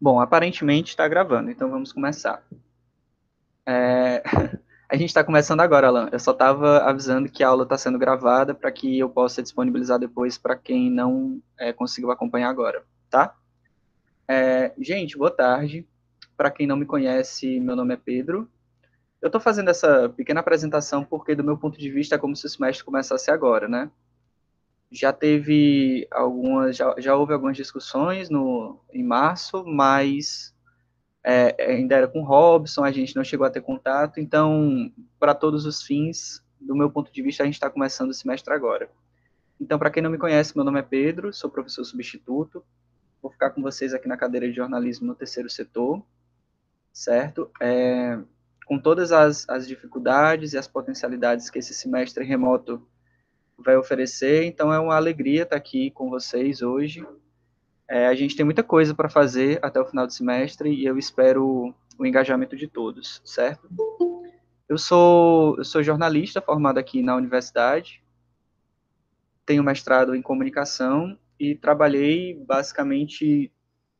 Bom, aparentemente está gravando, então vamos começar. É... A gente está começando agora, Alan. Eu só estava avisando que a aula está sendo gravada para que eu possa disponibilizar depois para quem não é, conseguiu acompanhar agora, tá? É... Gente, boa tarde. Para quem não me conhece, meu nome é Pedro. Eu estou fazendo essa pequena apresentação porque, do meu ponto de vista, é como se o semestre começasse agora, né? já teve algumas, já, já houve algumas discussões no, em março, mas é, ainda era com Robson, a gente não chegou a ter contato, então, para todos os fins, do meu ponto de vista, a gente está começando o semestre agora. Então, para quem não me conhece, meu nome é Pedro, sou professor substituto, vou ficar com vocês aqui na cadeira de jornalismo no terceiro setor, certo? É, com todas as, as dificuldades e as potencialidades que esse semestre remoto vai oferecer. Então é uma alegria estar aqui com vocês hoje. É, a gente tem muita coisa para fazer até o final do semestre e eu espero o engajamento de todos, certo? Eu sou, eu sou jornalista formado aqui na universidade, tenho mestrado em comunicação e trabalhei basicamente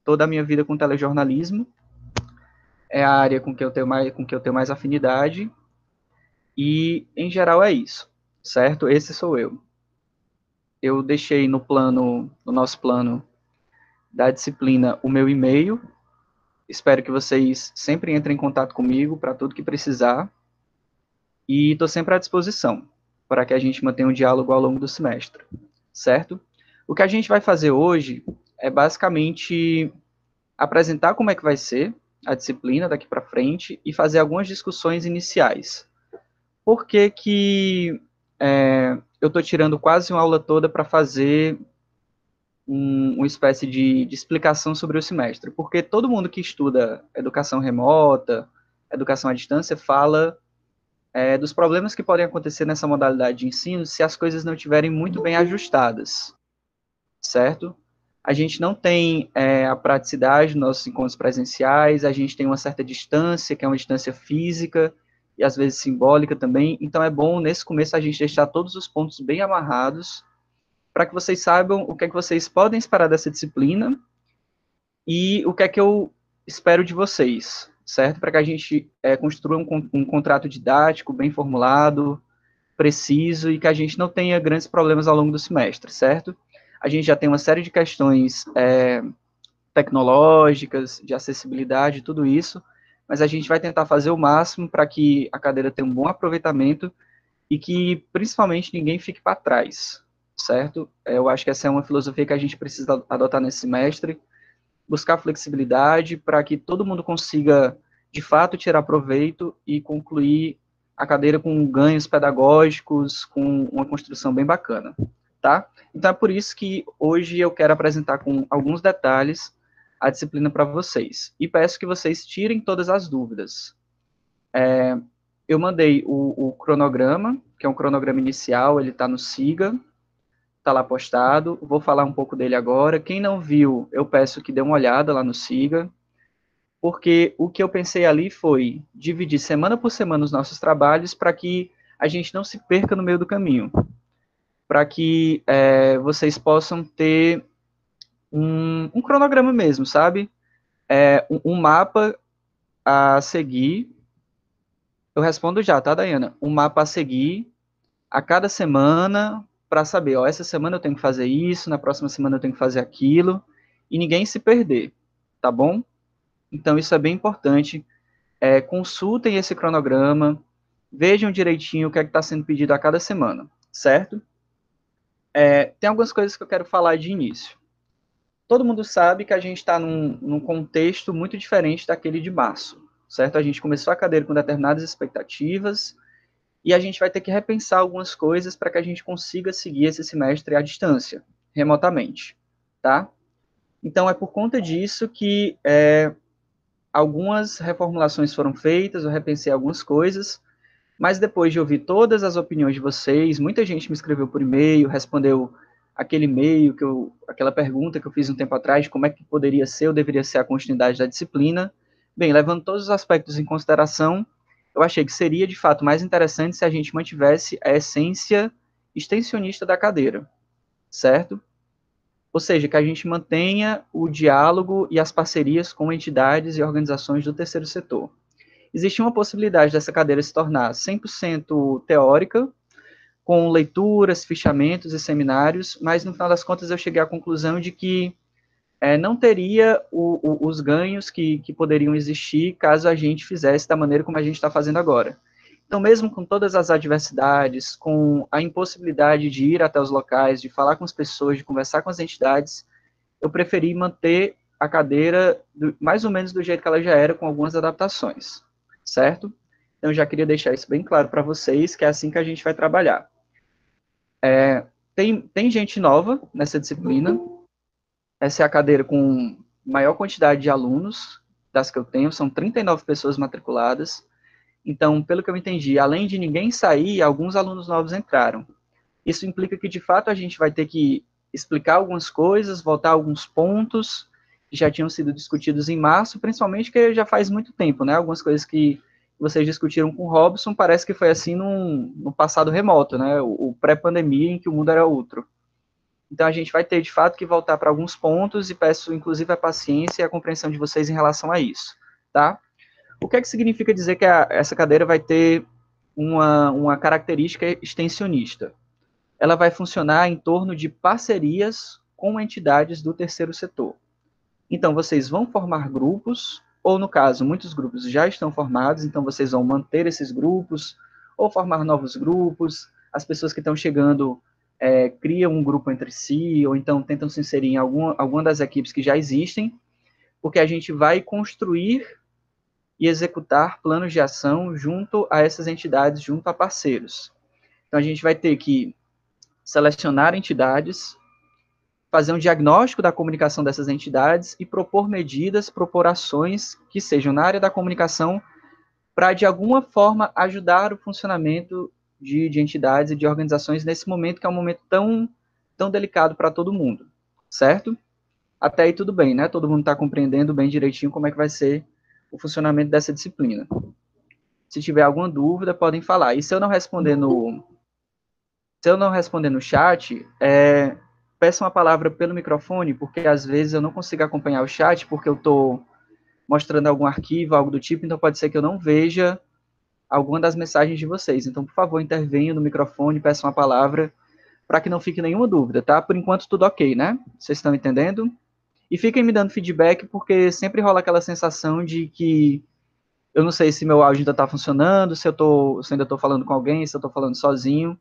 toda a minha vida com telejornalismo. É a área com que eu tenho mais, com que eu tenho mais afinidade. E, em geral, é isso certo? Esse sou eu. Eu deixei no plano, no nosso plano da disciplina, o meu e-mail. Espero que vocês sempre entrem em contato comigo para tudo que precisar. E estou sempre à disposição para que a gente mantenha um diálogo ao longo do semestre, certo? O que a gente vai fazer hoje é basicamente apresentar como é que vai ser a disciplina daqui para frente e fazer algumas discussões iniciais. Por que que é, eu estou tirando quase uma aula toda para fazer um, uma espécie de, de, explicação sobre o semestre, porque todo mundo que estuda educação remota, educação à distância, fala é, dos problemas que podem acontecer nessa modalidade de ensino se as coisas não estiverem muito bem ajustadas, certo? A gente não tem é, a praticidade dos nossos encontros presenciais, a gente tem uma certa distância, que é uma distância física, e às vezes simbólica também. Então é bom nesse começo a gente deixar todos os pontos bem amarrados para que vocês saibam o que é que vocês podem esperar dessa disciplina e o que é que eu espero de vocês, certo? Para que a gente é, construa um, um contrato didático bem formulado, preciso e que a gente não tenha grandes problemas ao longo do semestre, certo? A gente já tem uma série de questões é, tecnológicas, de acessibilidade, tudo isso, mas a gente vai tentar fazer o máximo para que a cadeira tenha um bom aproveitamento e que, principalmente, ninguém fique para trás, certo? É, eu acho que essa é uma filosofia que a gente precisa adotar nesse semestre, buscar flexibilidade para que todo mundo consiga, de fato, tirar proveito e concluir a cadeira com ganhos pedagógicos, com uma construção bem bacana, tá? Então é por isso que hoje eu quero apresentar com alguns detalhes a disciplina para vocês. E peço que vocês tirem todas as dúvidas. É, eu mandei o, o, cronograma, que é um cronograma inicial, ele está no SIGA, está lá postado. Vou falar um pouco dele agora. Quem não viu, eu peço que dê uma olhada lá no SIGA, porque o que eu pensei ali foi dividir semana por semana os nossos trabalhos para que a gente não se perca no meio do caminho, para que é, vocês possam ter um, um cronograma mesmo, sabe? É, um, um, mapa a seguir. Eu respondo já, tá, Dayana? Um mapa a seguir a cada semana para saber, ó, essa semana eu tenho que fazer isso, na próxima semana eu tenho que fazer aquilo, e ninguém se perder, tá bom? Então isso é bem importante. É, consultem esse cronograma, vejam direitinho o que é está sendo pedido a cada semana, certo? É, tem algumas coisas que eu quero falar de início todo mundo sabe que a gente está num, num, contexto muito diferente daquele de março, certo? A gente começou a cadeira com determinadas expectativas e a gente vai ter que repensar algumas coisas para que a gente consiga seguir esse semestre à distância, remotamente, tá? Então, é por conta disso que é, algumas reformulações foram feitas, eu repensei algumas coisas, mas depois de ouvir todas as opiniões de vocês, muita gente me escreveu por e-mail, respondeu aquele meio que eu, aquela pergunta que eu fiz um tempo atrás, como é que poderia ser ou deveria ser a continuidade da disciplina. Bem, levando todos os aspectos em consideração, eu achei que seria de fato mais interessante se a gente mantivesse a essência extensionista da cadeira, certo? Ou seja, que a gente mantenha o diálogo e as parcerias com entidades e organizações do terceiro setor. Existia uma possibilidade dessa cadeira se tornar 100% teórica, com leituras, fichamentos e seminários, mas no final das contas eu cheguei à conclusão de que é, não teria o, o, os ganhos que, que poderiam existir caso a gente fizesse da maneira como a gente está fazendo agora. Então, mesmo com todas as adversidades, com a impossibilidade de ir até os locais, de falar com as pessoas, de conversar com as entidades, eu preferi manter a cadeira do, mais ou menos do jeito que ela já era, com algumas adaptações, certo? Então, já queria deixar isso bem claro para vocês, que é assim que a gente vai trabalhar. É, tem, tem gente nova nessa disciplina. Essa é a cadeira com maior quantidade de alunos das que eu tenho, são 39 pessoas matriculadas. Então, pelo que eu entendi, além de ninguém sair, alguns alunos novos entraram. Isso implica que, de fato, a gente vai ter que explicar algumas coisas, voltar alguns pontos já tinham sido discutidos em março, principalmente que já faz muito tempo, né? Algumas coisas que vocês discutiram com o Robson, parece que foi assim num, no passado remoto, né? O, o pré-pandemia em que o mundo era outro. Então a gente vai ter de fato que voltar para alguns pontos e peço inclusive a paciência e a compreensão de vocês em relação a isso, tá? O que é que significa dizer que a, essa cadeira vai ter uma, uma característica extensionista? Ela vai funcionar em torno de parcerias com entidades do terceiro setor. Então, vocês vão formar grupos ou no caso, muitos grupos já estão formados, então vocês vão manter esses grupos, ou formar novos grupos, as pessoas que estão chegando é, criam um grupo entre si, ou então tentam se inserir em alguma, alguma das equipes que já existem, porque a gente vai construir e executar planos de ação junto a essas entidades, junto a parceiros. Então, a gente vai ter que selecionar entidades, fazer um diagnóstico da comunicação dessas entidades e propor medidas, propor ações que sejam na área da comunicação para, de alguma forma, ajudar o funcionamento de, de, entidades e de organizações nesse momento que é um momento tão, tão delicado para todo mundo, certo? Até aí tudo bem, né? Todo mundo está compreendendo bem direitinho como é que vai ser o funcionamento dessa disciplina. Se tiver alguma dúvida, podem falar. E se eu não responder no, se eu não responder no chat, é, peçam a palavra pelo microfone, porque às vezes eu não consigo acompanhar o chat, porque eu estou mostrando algum arquivo, algo do tipo, então pode ser que eu não veja alguma das mensagens de vocês. Então, por favor, intervenham no microfone, peçam a palavra, para que não fique nenhuma dúvida, tá? Por enquanto, tudo ok, né? Vocês estão entendendo? E fiquem me dando feedback, porque sempre rola aquela sensação de que eu não sei se meu áudio ainda está funcionando, se eu, tô, se eu ainda estou falando com alguém, se eu estou falando sozinho.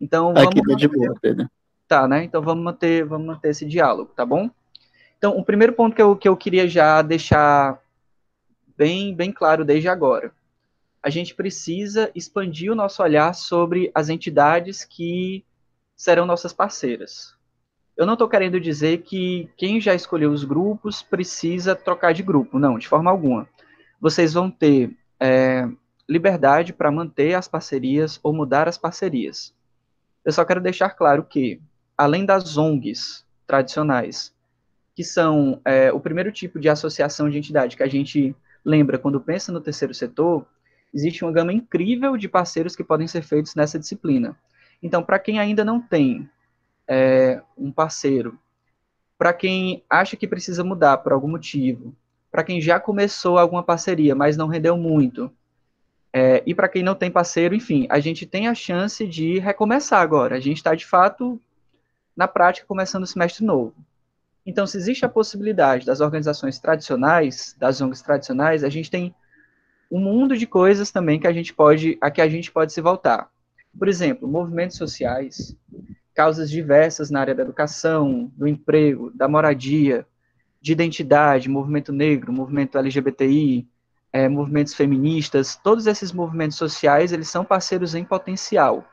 Então, Aqui tá de boa, Pedro. Tá, né? Então vamos manter, vamos manter esse diálogo, tá bom? Então, o primeiro ponto que eu, que eu queria já deixar bem, bem claro desde agora. A gente precisa expandir o nosso olhar sobre as entidades que serão nossas parceiras. Eu não estou querendo dizer que quem já escolheu os grupos precisa trocar de grupo, não, de forma alguma. Vocês vão ter é, liberdade para manter as parcerias ou mudar as parcerias. Eu só quero deixar claro que além das ONGs tradicionais, que são é, o primeiro tipo de associação de entidade que a gente lembra quando pensa no terceiro setor, existe uma gama incrível de parceiros que podem ser feitos nessa disciplina. Então, para quem ainda não tem é, um parceiro, para quem acha que precisa mudar por algum motivo, para quem já começou alguma parceria, mas não rendeu muito, é, e para quem não tem parceiro, enfim, a gente tem a chance de recomeçar agora. A gente está, de fato, na prática, começando o semestre novo. Então, se existe a possibilidade das organizações tradicionais, das ONGs tradicionais, a gente tem um mundo de coisas também que a gente pode, a que a gente pode se voltar. Por exemplo, movimentos sociais, causas diversas na área da educação, do emprego, da moradia, de identidade, movimento negro, movimento LGBTI, é, movimentos feministas, todos esses movimentos sociais, eles são parceiros em potencial.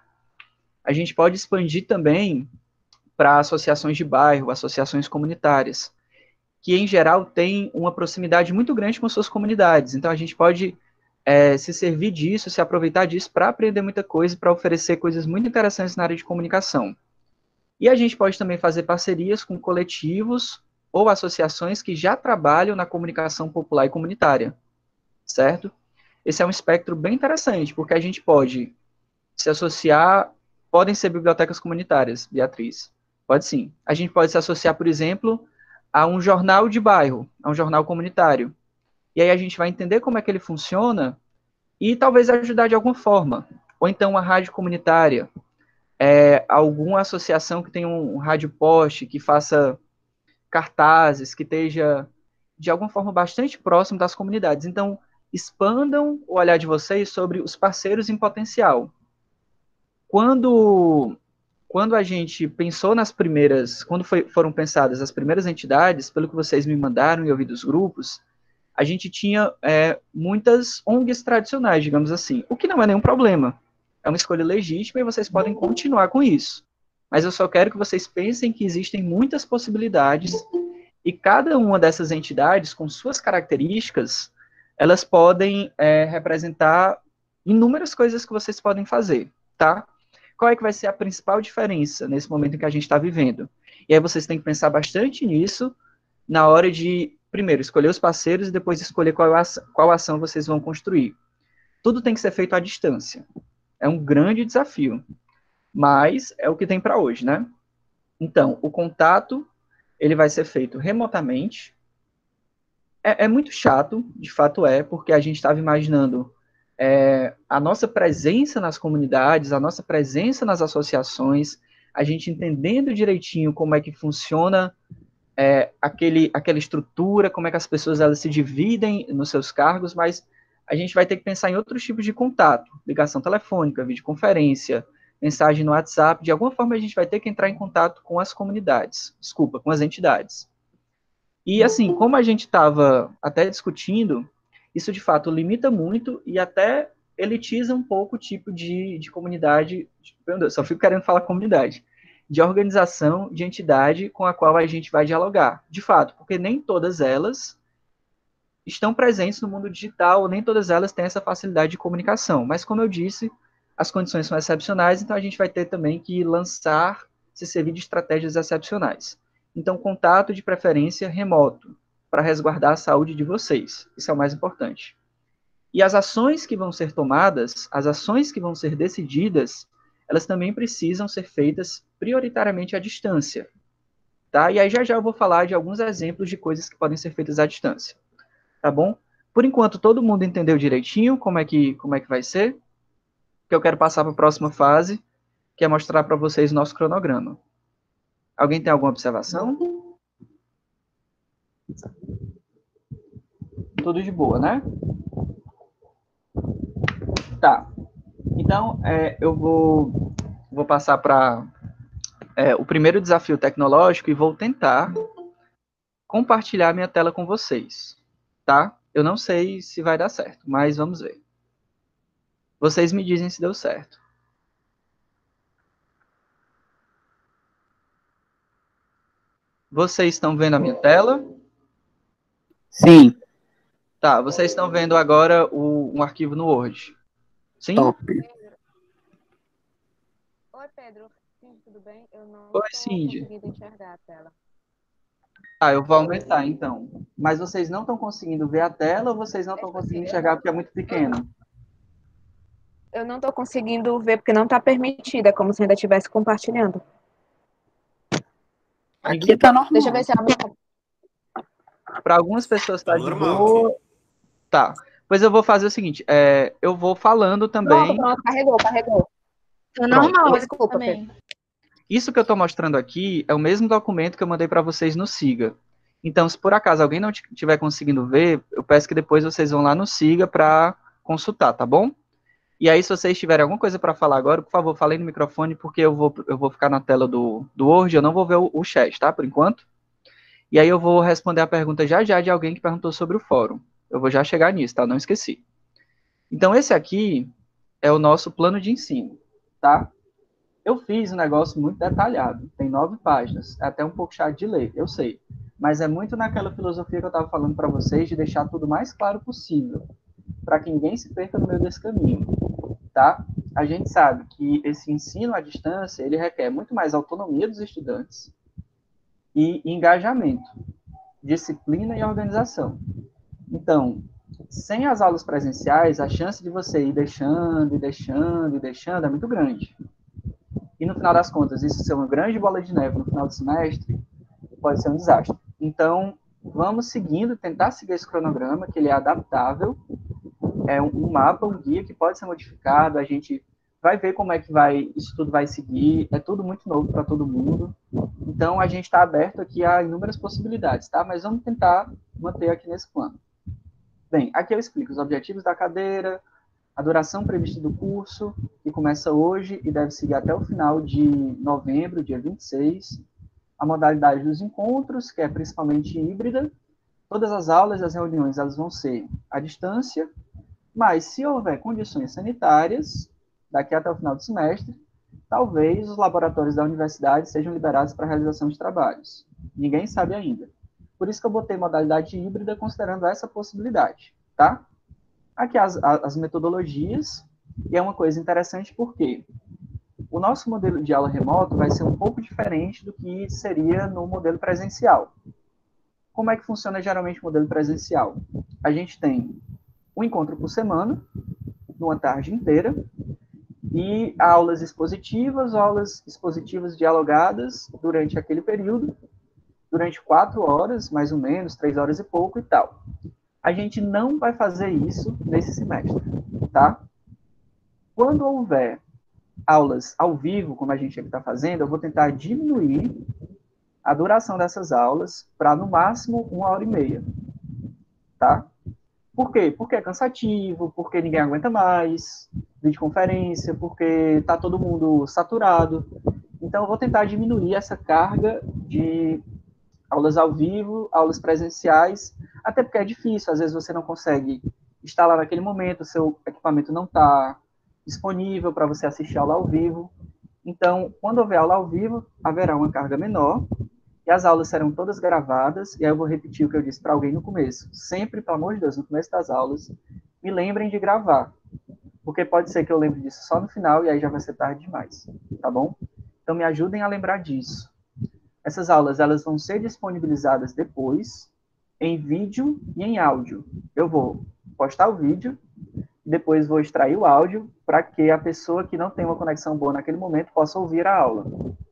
A gente pode expandir também para associações de bairro, associações comunitárias, que em geral têm uma proximidade muito grande com suas comunidades. Então a gente pode é, se servir disso, se aproveitar disso para aprender muita coisa para oferecer coisas muito interessantes na área de comunicação. E a gente pode também fazer parcerias com coletivos ou associações que já trabalham na comunicação popular e comunitária, certo? Esse é um espectro bem interessante, porque a gente pode se associar, podem ser bibliotecas comunitárias, Beatriz, pode sim. A gente pode se associar, por exemplo, a um jornal de bairro, a um jornal comunitário. E aí a gente vai entender como é que ele funciona e talvez ajudar de alguma forma. Ou então uma rádio comunitária, é, alguma associação que tenha um, rádio poste, que faça cartazes, que esteja de alguma forma bastante próximo das comunidades. Então, expandam o olhar de vocês sobre os parceiros em potencial. Quando quando a gente pensou nas primeiras, quando foi, foram pensadas as primeiras entidades, pelo que vocês me mandaram e ouvi dos grupos, a gente tinha é, muitas ONGs tradicionais, digamos assim, o que não é nenhum problema. É uma escolha legítima e vocês podem continuar com isso. Mas eu só quero que vocês pensem que existem muitas possibilidades e cada uma dessas entidades, com suas características, elas podem é, representar inúmeras coisas que vocês podem fazer, tá? Qual é que vai ser a principal diferença nesse momento que a gente está vivendo? E aí vocês têm que pensar bastante nisso na hora de, primeiro, escolher os parceiros e depois escolher qual ação, qual ação vocês vão construir. Tudo tem que ser feito à distância. É um grande desafio, mas é o que tem para hoje, né? Então, o contato ele vai ser feito remotamente. É, é muito chato, de fato é, porque a gente estava imaginando é, a nossa presença nas comunidades, a nossa presença nas associações, a gente entendendo direitinho como é que funciona é, aquele, aquela estrutura, como é que as pessoas elas se dividem nos seus cargos, mas a gente vai ter que pensar em outros tipos de contato, ligação telefônica, videoconferência, mensagem no WhatsApp, de alguma forma a gente vai ter que entrar em contato com as comunidades, desculpa, com as entidades. E assim, como a gente estava até discutindo, isso de fato limita muito e até elitiza um pouco o tipo de, de comunidade, meu Deus, só fico querendo falar comunidade, de organização, de entidade com a qual a gente vai dialogar. De fato, porque nem todas elas estão presentes no mundo digital, nem todas elas têm essa facilidade de comunicação. Mas, como eu disse, as condições são excepcionais, então a gente vai ter também que lançar, se servir de estratégias excepcionais. Então, contato de preferência remoto, para resguardar a saúde de vocês. Isso é o mais importante. E as ações que vão ser tomadas, as ações que vão ser decididas, elas também precisam ser feitas prioritariamente à distância. Tá? E aí já já eu vou falar de alguns exemplos de coisas que podem ser feitas à distância. Tá bom? Por enquanto todo mundo entendeu direitinho como é que como é que vai ser? Que eu quero passar para a próxima fase, que é mostrar para vocês o nosso cronograma. Alguém tem alguma observação? Tudo de boa, né? Tá. Então, é, eu vou, vou passar para é, o primeiro desafio tecnológico e vou tentar compartilhar minha tela com vocês, tá? Eu não sei se vai dar certo, mas vamos ver. Vocês me dizem se deu certo. Vocês estão vendo a minha tela? Sim. Tá, vocês estão vendo agora o, um arquivo no Word. Sim? Top. Oi, Pedro. Sim, tudo bem? Eu não Oi, Cindy. conseguindo enxergar a tela. Ah, eu vou aumentar então. Mas vocês não estão conseguindo ver a tela ou vocês não estão conseguindo enxergar porque é muito pequeno? Eu não estou conseguindo ver porque não está permitida, como se ainda estivesse compartilhando. Aqui tá normal. Deixa eu ver se a minha Para algumas pessoas tá, Tá de normal boa. Tá. Pois eu vou fazer o seguinte, é, eu vou falando também. Pronto, pronto, carregou, carregou. Tá normal Desculpa, também. Isso que eu estou mostrando aqui é o mesmo documento que eu mandei para vocês no Siga. Então, se por acaso alguém não estiver conseguindo ver, eu peço que depois vocês vão lá no Siga para consultar, tá bom? E aí, se vocês tiverem alguma coisa para falar agora, por favor, falem no microfone, porque eu vou, eu vou ficar na tela do, do Word, eu não vou ver o, o chat, tá? Por enquanto. E aí eu vou responder a pergunta já já de alguém que perguntou sobre o fórum. Eu vou já chegar nisso, tá? Não esqueci. Então, esse aqui é o nosso plano de ensino, tá? Eu fiz um negócio muito detalhado, tem nove páginas, é até um pouco chato de ler, eu sei. Mas é muito naquela filosofia que eu estava falando para vocês, de deixar tudo mais claro possível, para que ninguém se perca no meio desse caminho, tá? a gente sabe que esse ensino à distância, ele requer muito mais autonomia dos estudantes e engajamento, disciplina e organização. Então, sem as aulas presenciais, a chance de você ir deixando e deixando e deixando é muito grande. E no final das contas, isso ser uma grande bola de neve no final do semestre pode ser um desastre. Então, vamos seguindo, tentar seguir esse cronograma, que ele é adaptável, é um mapa, um guia que pode ser modificado, a gente vai ver como é que vai, isso tudo vai seguir, é tudo muito novo para todo mundo. Então, a gente está aberto aqui a inúmeras possibilidades, tá? Mas vamos tentar manter aqui nesse plano. Bem, aqui eu explico os objetivos da cadeira, a duração prevista do curso, que começa hoje e deve seguir até o final de novembro, dia 26, a modalidade dos encontros, que é principalmente híbrida. Todas as aulas e as reuniões elas vão ser à distância, mas se houver condições sanitárias, daqui até o final do semestre, talvez os laboratórios da universidade sejam liberados para a realização de trabalhos. Ninguém sabe ainda. Por isso que eu botei modalidade híbrida considerando essa possibilidade, tá? Aqui as, as metodologias, e é uma coisa interessante porque o nosso modelo de aula remoto vai ser um pouco diferente do que seria no modelo presencial. Como é que funciona geralmente o modelo presencial? A gente tem um encontro por semana, numa tarde inteira, e aulas expositivas, aulas expositivas dialogadas durante aquele período, durante quatro horas, mais ou menos, três horas e pouco e tal. A gente não vai fazer isso nesse semestre, tá? Quando houver aulas ao vivo, como a gente está fazendo, eu vou tentar diminuir a duração dessas aulas para, no máximo, uma hora e meia. Tá? Por quê? Porque é cansativo, porque ninguém aguenta mais videoconferência, porque está todo mundo saturado. Então, eu vou tentar diminuir essa carga de aulas ao vivo, aulas presenciais, até porque é difícil, às vezes você não consegue lá naquele momento, seu equipamento não está disponível para você assistir aula ao vivo. Então, quando houver aula ao vivo, haverá uma carga menor e as aulas serão todas gravadas. E aí eu vou repetir o que eu disse para alguém no começo. Sempre, pelo amor de Deus, no começo das aulas, me lembrem de gravar. Porque pode ser que eu lembre disso só no final e aí já vai ser tarde demais, tá bom? Então me ajudem a lembrar disso. Essas aulas elas vão ser disponibilizadas depois em vídeo e em áudio. Eu vou postar o vídeo depois vou extrair o áudio para que a pessoa que não tem uma conexão boa naquele momento possa ouvir a aula,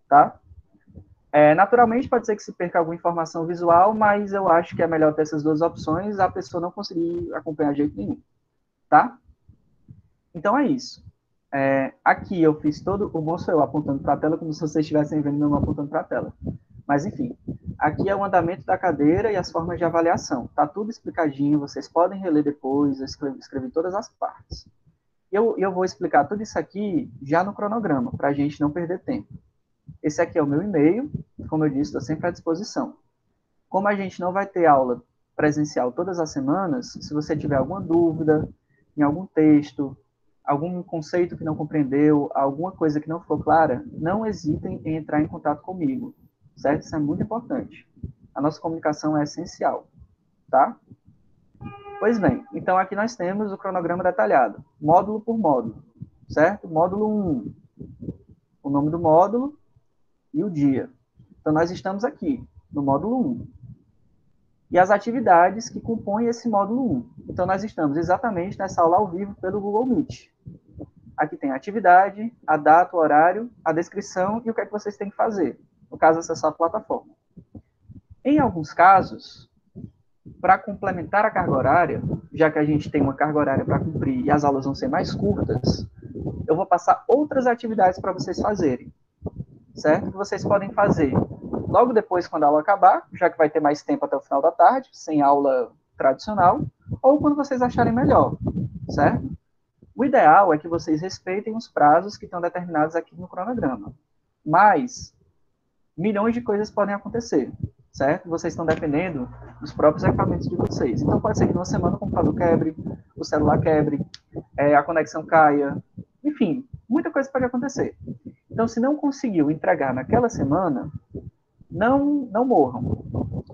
tá? É, naturalmente, pode ser que se perca alguma informação visual, mas eu acho que é melhor ter essas duas opções, a pessoa não conseguir acompanhar de jeito nenhum, tá? Então é isso. É, aqui eu fiz todo, o sou eu apontando para a tela, como se vocês estivessem vendo meu apontando para a tela. Mas enfim, Aqui é o andamento da cadeira e as formas de avaliação. Está tudo explicadinho, vocês podem reler depois, eu escrevi, escrevi todas as partes. Eu, eu vou explicar tudo isso aqui já no cronograma, para a gente não perder tempo. Esse aqui é o meu e-mail, como eu disse, estou sempre à disposição. Como a gente não vai ter aula presencial todas as semanas, se você tiver alguma dúvida em algum texto, algum conceito que não compreendeu, alguma coisa que não ficou clara, não hesitem em entrar em contato comigo certo? Isso é muito importante. A nossa comunicação é essencial, tá? Pois bem, então aqui nós temos o cronograma detalhado, módulo por módulo, certo? Módulo 1, o nome do módulo e o dia. Então nós estamos aqui, no módulo 1. E as atividades que compõem esse módulo 1. Então nós estamos exatamente nessa aula ao vivo pelo Google Meet. Aqui tem a atividade, a data, o horário, a descrição e o que é que vocês têm que fazer no caso, acessar a plataforma. Em alguns casos, para complementar a carga horária, já que a gente tem uma carga horária para cumprir e as aulas vão ser mais curtas, eu vou passar outras atividades para vocês fazerem, certo? Que vocês podem fazer logo depois, quando a aula acabar, já que vai ter mais tempo até o final da tarde, sem aula tradicional, ou quando vocês acharem melhor, certo? O ideal é que vocês respeitem os prazos que estão determinados aqui no cronograma. Mas milhões de coisas podem acontecer, certo? Vocês estão dependendo dos próprios equipamentos de vocês. Então, pode ser que numa semana o computador quebre, o celular quebre, é, a conexão caia, enfim, muita coisa pode acontecer. Então, se não conseguiu entregar naquela semana, não, não morram,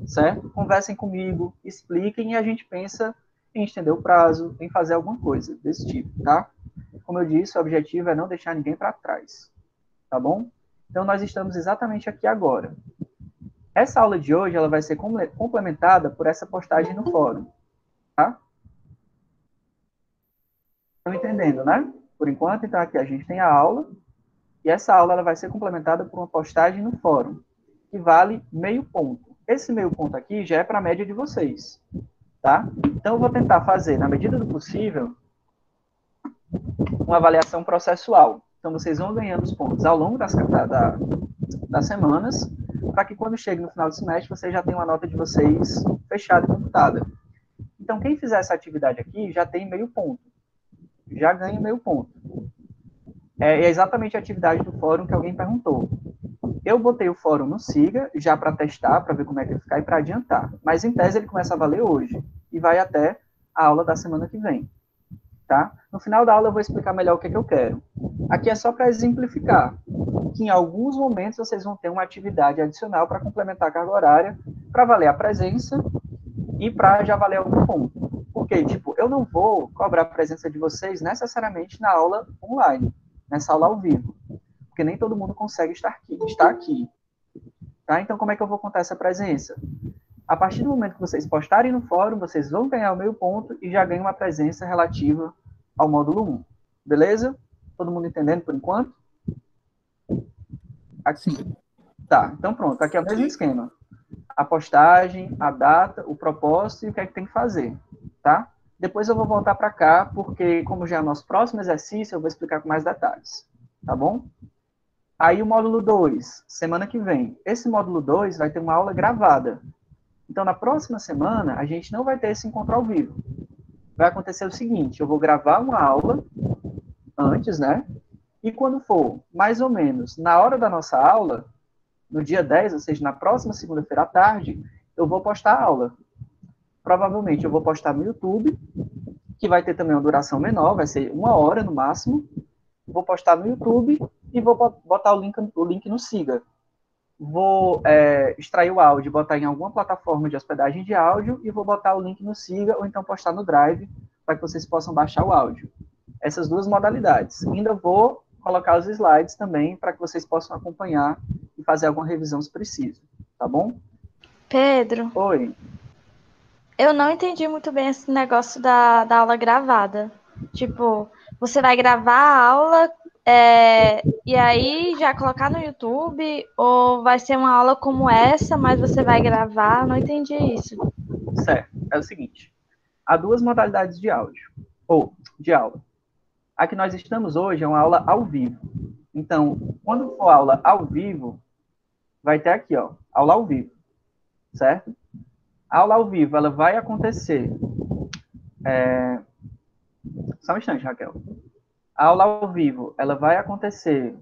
certo? Conversem comigo, expliquem e a gente pensa em estender o prazo, em fazer alguma coisa desse tipo, tá? como eu disse, o objetivo é não deixar ninguém para trás, tá bom? Então, nós estamos exatamente aqui agora. Essa aula de hoje, ela vai ser complementada por essa postagem no fórum, tá? Estão entendendo, né? Por enquanto, então, aqui a gente tem a aula, e essa aula ela vai ser complementada por uma postagem no fórum, que vale meio ponto. Esse meio ponto aqui já é para a média de vocês, tá? Então, eu vou tentar fazer, na medida do possível, uma avaliação processual. Então, vocês vão ganhando os pontos ao longo das, da, das semanas, para que quando chegue no final do semestre, vocês já tenham a nota de vocês fechada e computada. Então, quem fizer essa atividade aqui já tem meio ponto. Já ganha meio ponto. É, é exatamente a atividade do fórum que alguém perguntou. Eu botei o fórum no SIGA, já para testar, para ver como é que ele ficar e para adiantar. Mas, em tese, ele começa a valer hoje e vai até a aula da semana que vem tá? No final da aula eu vou explicar melhor o que, é que eu quero. Aqui é só para exemplificar que em alguns momentos vocês vão ter uma atividade adicional para complementar a carga horária, para valer a presença e para já valer algum ponto. Porque, tipo, eu não vou cobrar a presença de vocês necessariamente na aula online, nessa aula ao vivo, porque nem todo mundo consegue estar aqui. Estar aqui tá? Então, como é que eu vou contar essa presença? A partir do momento que vocês postarem no fórum, vocês vão ganhar o meio ponto e já ganham uma presença relativa ao módulo 1. Beleza? Todo mundo entendendo por enquanto? Aqui. Tá, então pronto. Aqui é o mesmo esquema. A postagem, a data, o propósito e o que é que tem que fazer. Tá? Depois eu vou voltar para cá, porque como já é o nosso próximo exercício, eu vou explicar com mais detalhes. Tá bom? Aí o módulo 2, semana que vem. Esse módulo 2 vai ter uma aula gravada. Então, na próxima semana, a gente não vai ter esse encontro ao vivo vai acontecer o seguinte: eu vou gravar uma aula antes, né? E quando for mais ou menos na hora da nossa aula, no dia 10, ou seja, na próxima segunda-feira à tarde, eu vou postar a aula. Provavelmente eu vou postar no YouTube, que vai ter também uma duração menor, vai ser uma hora no máximo. Vou postar no YouTube e vou botar o link, o link no Siga vou é, extrair o áudio, botar em alguma plataforma de hospedagem de áudio e vou botar o link no Siga ou então postar no Drive para que vocês possam baixar o áudio. Essas duas modalidades. Ainda vou colocar os slides também para que vocês possam acompanhar e fazer alguma revisão se preciso, tá bom? Pedro. Oi. Eu não entendi muito bem esse negócio da, da aula gravada. Tipo, você vai gravar a aula é, e aí já colocar no YouTube ou vai ser uma aula como essa, mas você vai gravar? Não entendi isso. Certo. É o seguinte: há duas modalidades de áudio ou de aula. A que nós estamos hoje é uma aula ao vivo. Então, quando for aula ao vivo, vai ter aqui, ó, aula ao vivo, certo? A aula ao vivo, ela vai acontecer. É... Só um instante, Raquel. A aula ao vivo, ela vai acontecer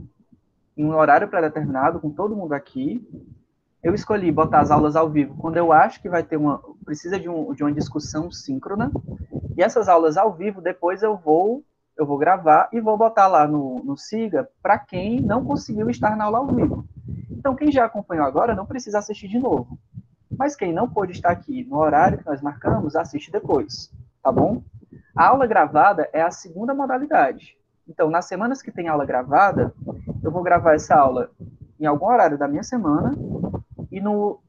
em um horário pré-determinado, com todo mundo aqui. Eu escolhi botar as aulas ao vivo quando eu acho que vai ter uma, precisa de, um, de uma discussão síncrona. E essas aulas ao vivo, depois eu vou, eu vou gravar e vou botar lá no, no Siga para quem não conseguiu estar na aula ao vivo. Então, quem já acompanhou agora não precisa assistir de novo. Mas quem não pôde estar aqui no horário que nós marcamos, assiste depois, tá bom? A aula gravada é a segunda modalidade. Então, nas semanas que tem aula gravada, eu vou gravar essa aula em algum horário da minha semana, e no,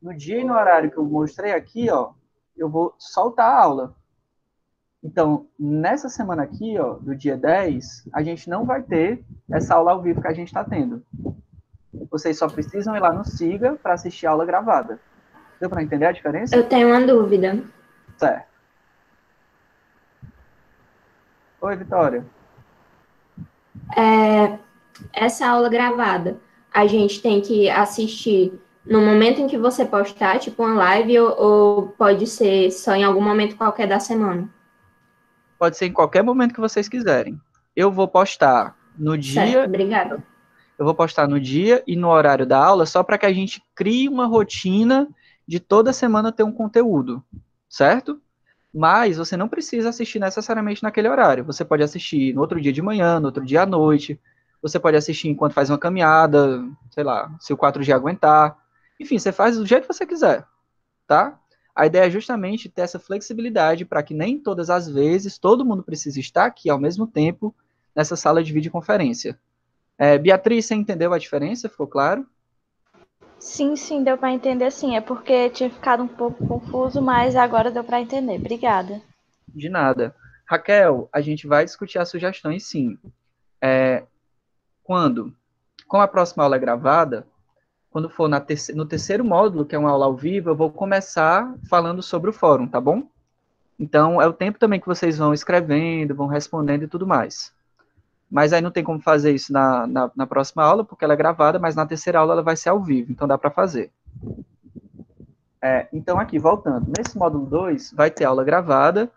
no dia e no horário que eu mostrei aqui, ó, eu vou soltar a aula. Então, nessa semana aqui, ó, do dia 10, a gente não vai ter essa aula ao vivo que a gente está tendo. Vocês só precisam ir lá no Siga para assistir a aula gravada. Deu para entender a diferença? Eu tenho uma dúvida. Certo. Oi, Vitória é, essa aula gravada, a gente tem que assistir no momento em que você postar, tipo uma live, ou, ou pode ser só em algum momento qualquer da semana? Pode ser em qualquer momento que vocês quiserem. Eu vou postar no dia. Certo, obrigada. Eu vou postar no dia e no horário da aula, só para que a gente crie uma rotina de toda semana ter um conteúdo, certo? Mas você não precisa assistir necessariamente naquele horário. Você pode assistir no outro dia de manhã, no outro dia à noite. Você pode assistir enquanto faz uma caminhada, sei lá, se o 4G aguentar. Enfim, você faz do jeito que você quiser, tá? A ideia é justamente ter essa flexibilidade para que nem todas as vezes todo mundo precise estar aqui ao mesmo tempo nessa sala de videoconferência. É, Beatriz, você entendeu a diferença? Ficou claro? Sim, sim, deu para entender sim. É porque tinha ficado um pouco confuso, mas agora deu para entender. Obrigada. De nada. Raquel, a gente vai discutir as sugestões sim. É, quando? Como a próxima aula é gravada, quando for terce no terceiro módulo, que é uma aula ao vivo, eu vou começar falando sobre o fórum, tá bom? Então, é o tempo também que vocês vão escrevendo, vão respondendo e tudo mais. Mas aí não tem como fazer isso na, na, na próxima aula, porque ela é gravada, mas na terceira aula ela vai ser ao vivo, então dá para fazer. É, então, aqui, voltando. Nesse módulo 2, vai ter aula gravada,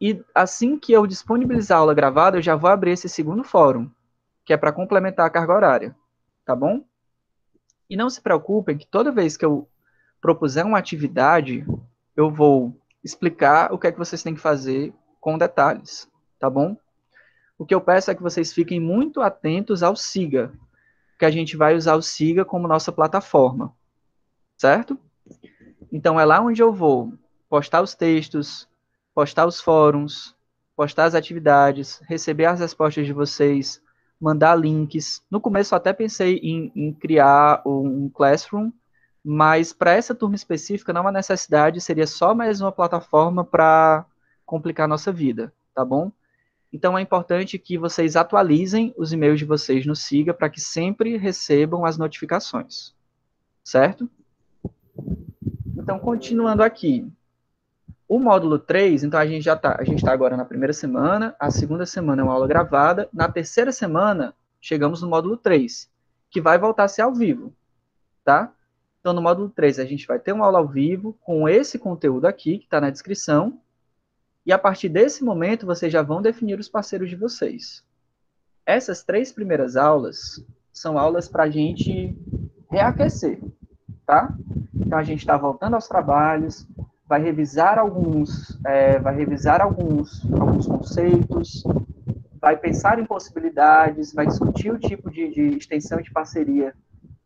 e assim que eu disponibilizar a aula gravada, eu já vou abrir esse segundo fórum, que é para complementar a carga horária, tá bom? E não se preocupem que toda vez que eu propuser uma atividade, eu vou explicar o que é que vocês têm que fazer com detalhes, tá bom? O que eu peço é que vocês fiquem muito atentos ao Siga, que a gente vai usar o Siga como nossa plataforma, certo? Então é lá onde eu vou postar os textos, postar os fóruns, postar as atividades, receber as respostas de vocês, mandar links. No começo até pensei em, em criar um Classroom, mas para essa turma específica não há necessidade, seria só mais uma plataforma para complicar a nossa vida, tá bom? Então é importante que vocês atualizem os e-mails de vocês no Siga para que sempre recebam as notificações. Certo? Então, continuando aqui. O módulo 3, então a gente já está, a gente está agora na primeira semana, a segunda semana é uma aula gravada, na terceira semana chegamos no módulo 3, que vai voltar a ser ao vivo, tá? Então, no módulo 3, a gente vai ter uma aula ao vivo com esse conteúdo aqui, que está na descrição, e a partir desse momento, vocês já vão definir os parceiros de vocês. Essas três primeiras aulas são aulas para a gente reaquecer, tá? Então a gente está voltando aos trabalhos, vai revisar alguns, é, vai revisar alguns, alguns conceitos, vai pensar em possibilidades, vai discutir o tipo de, de extensão de parceria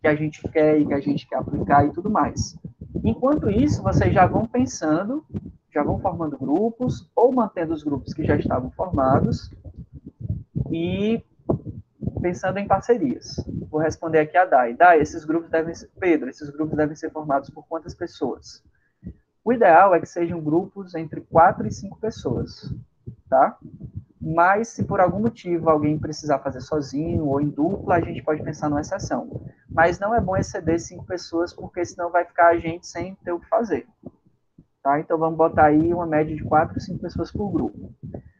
que a gente quer e que a gente quer aplicar e tudo mais. Enquanto isso, vocês já vão pensando já vão formando grupos ou mantendo os grupos que já estavam formados e pensando em parcerias. Vou responder aqui a Dai. Dai, esses grupos devem ser, Pedro, esses grupos devem ser formados por quantas pessoas? O ideal é que sejam grupos entre quatro e cinco pessoas, tá? Mas se por algum motivo alguém precisar fazer sozinho ou em dupla, a gente pode pensar numa exceção. Mas não é bom exceder cinco pessoas, porque senão vai ficar a gente sem ter o que fazer. Tá? Então vamos botar aí uma média de 4, 5 pessoas por grupo.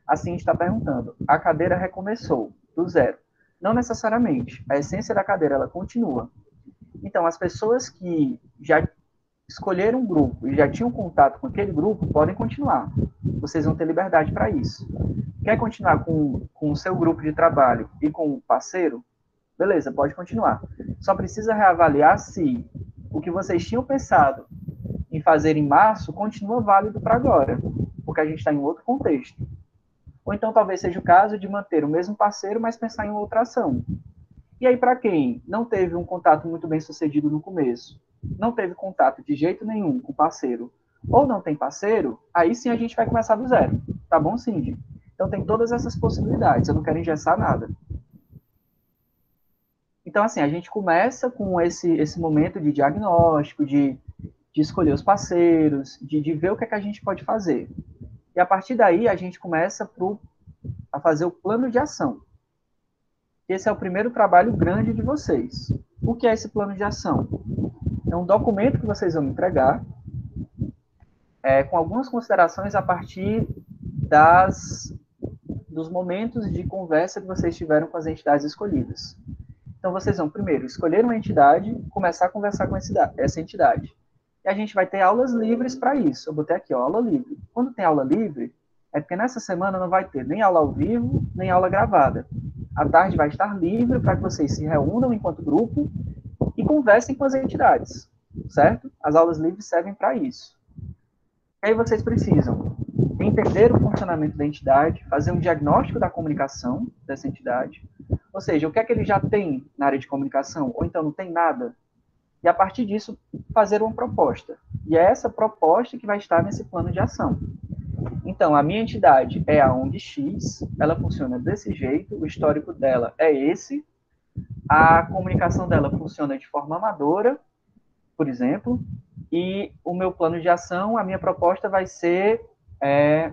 Assim a gente está perguntando, a cadeira recomeçou do zero? Não necessariamente. A essência da cadeira ela continua. Então as pessoas que já escolheram um grupo e já tinham contato com aquele grupo podem continuar. Vocês vão ter liberdade para isso. Quer continuar com, com o seu grupo de trabalho e com o parceiro? Beleza, pode continuar. Só precisa reavaliar se o que vocês tinham pensado fazer em março continua válido para agora, porque a gente está em outro contexto. Ou então talvez seja o caso de manter o mesmo parceiro, mas pensar em outra ação. E aí, para quem não teve um contato muito bem sucedido no começo, não teve contato de jeito nenhum com o parceiro, ou não tem parceiro, aí sim a gente vai começar do zero. Tá bom, Cindy? Então tem todas essas possibilidades, eu não quero engessar nada. Então, assim, a gente começa com esse, esse momento de diagnóstico, de de escolher os parceiros, de, de ver o que, é que a gente pode fazer. E a partir daí a gente começa pro, a fazer o plano de ação. Esse é o primeiro trabalho grande de vocês. O que é esse plano de ação? É um documento que vocês vão entregar é, com algumas considerações a partir das, dos momentos de conversa que vocês tiveram com as entidades escolhidas. Então, vocês vão, primeiro, escolher uma entidade, começar a conversar com essa entidade e a gente vai ter aulas livres para isso. Eu botei aqui, ó, aula livre. Quando tem aula livre, é porque nessa semana não vai ter nem aula ao vivo, nem aula gravada. A tarde vai estar livre para que vocês se reúnam enquanto grupo e conversem com as entidades, certo? As aulas livres servem para isso. E aí vocês precisam entender o funcionamento da entidade, fazer um diagnóstico da comunicação dessa entidade, ou seja, o que é que ele já tem na área de comunicação, ou então não tem nada, e a partir disso fazer uma proposta. E é essa proposta que vai estar nesse plano de ação. Então, a minha entidade é a ONG X, ela funciona desse jeito, o histórico dela é esse, a comunicação dela funciona de forma amadora, por exemplo, e o meu plano de ação, a minha proposta vai ser é,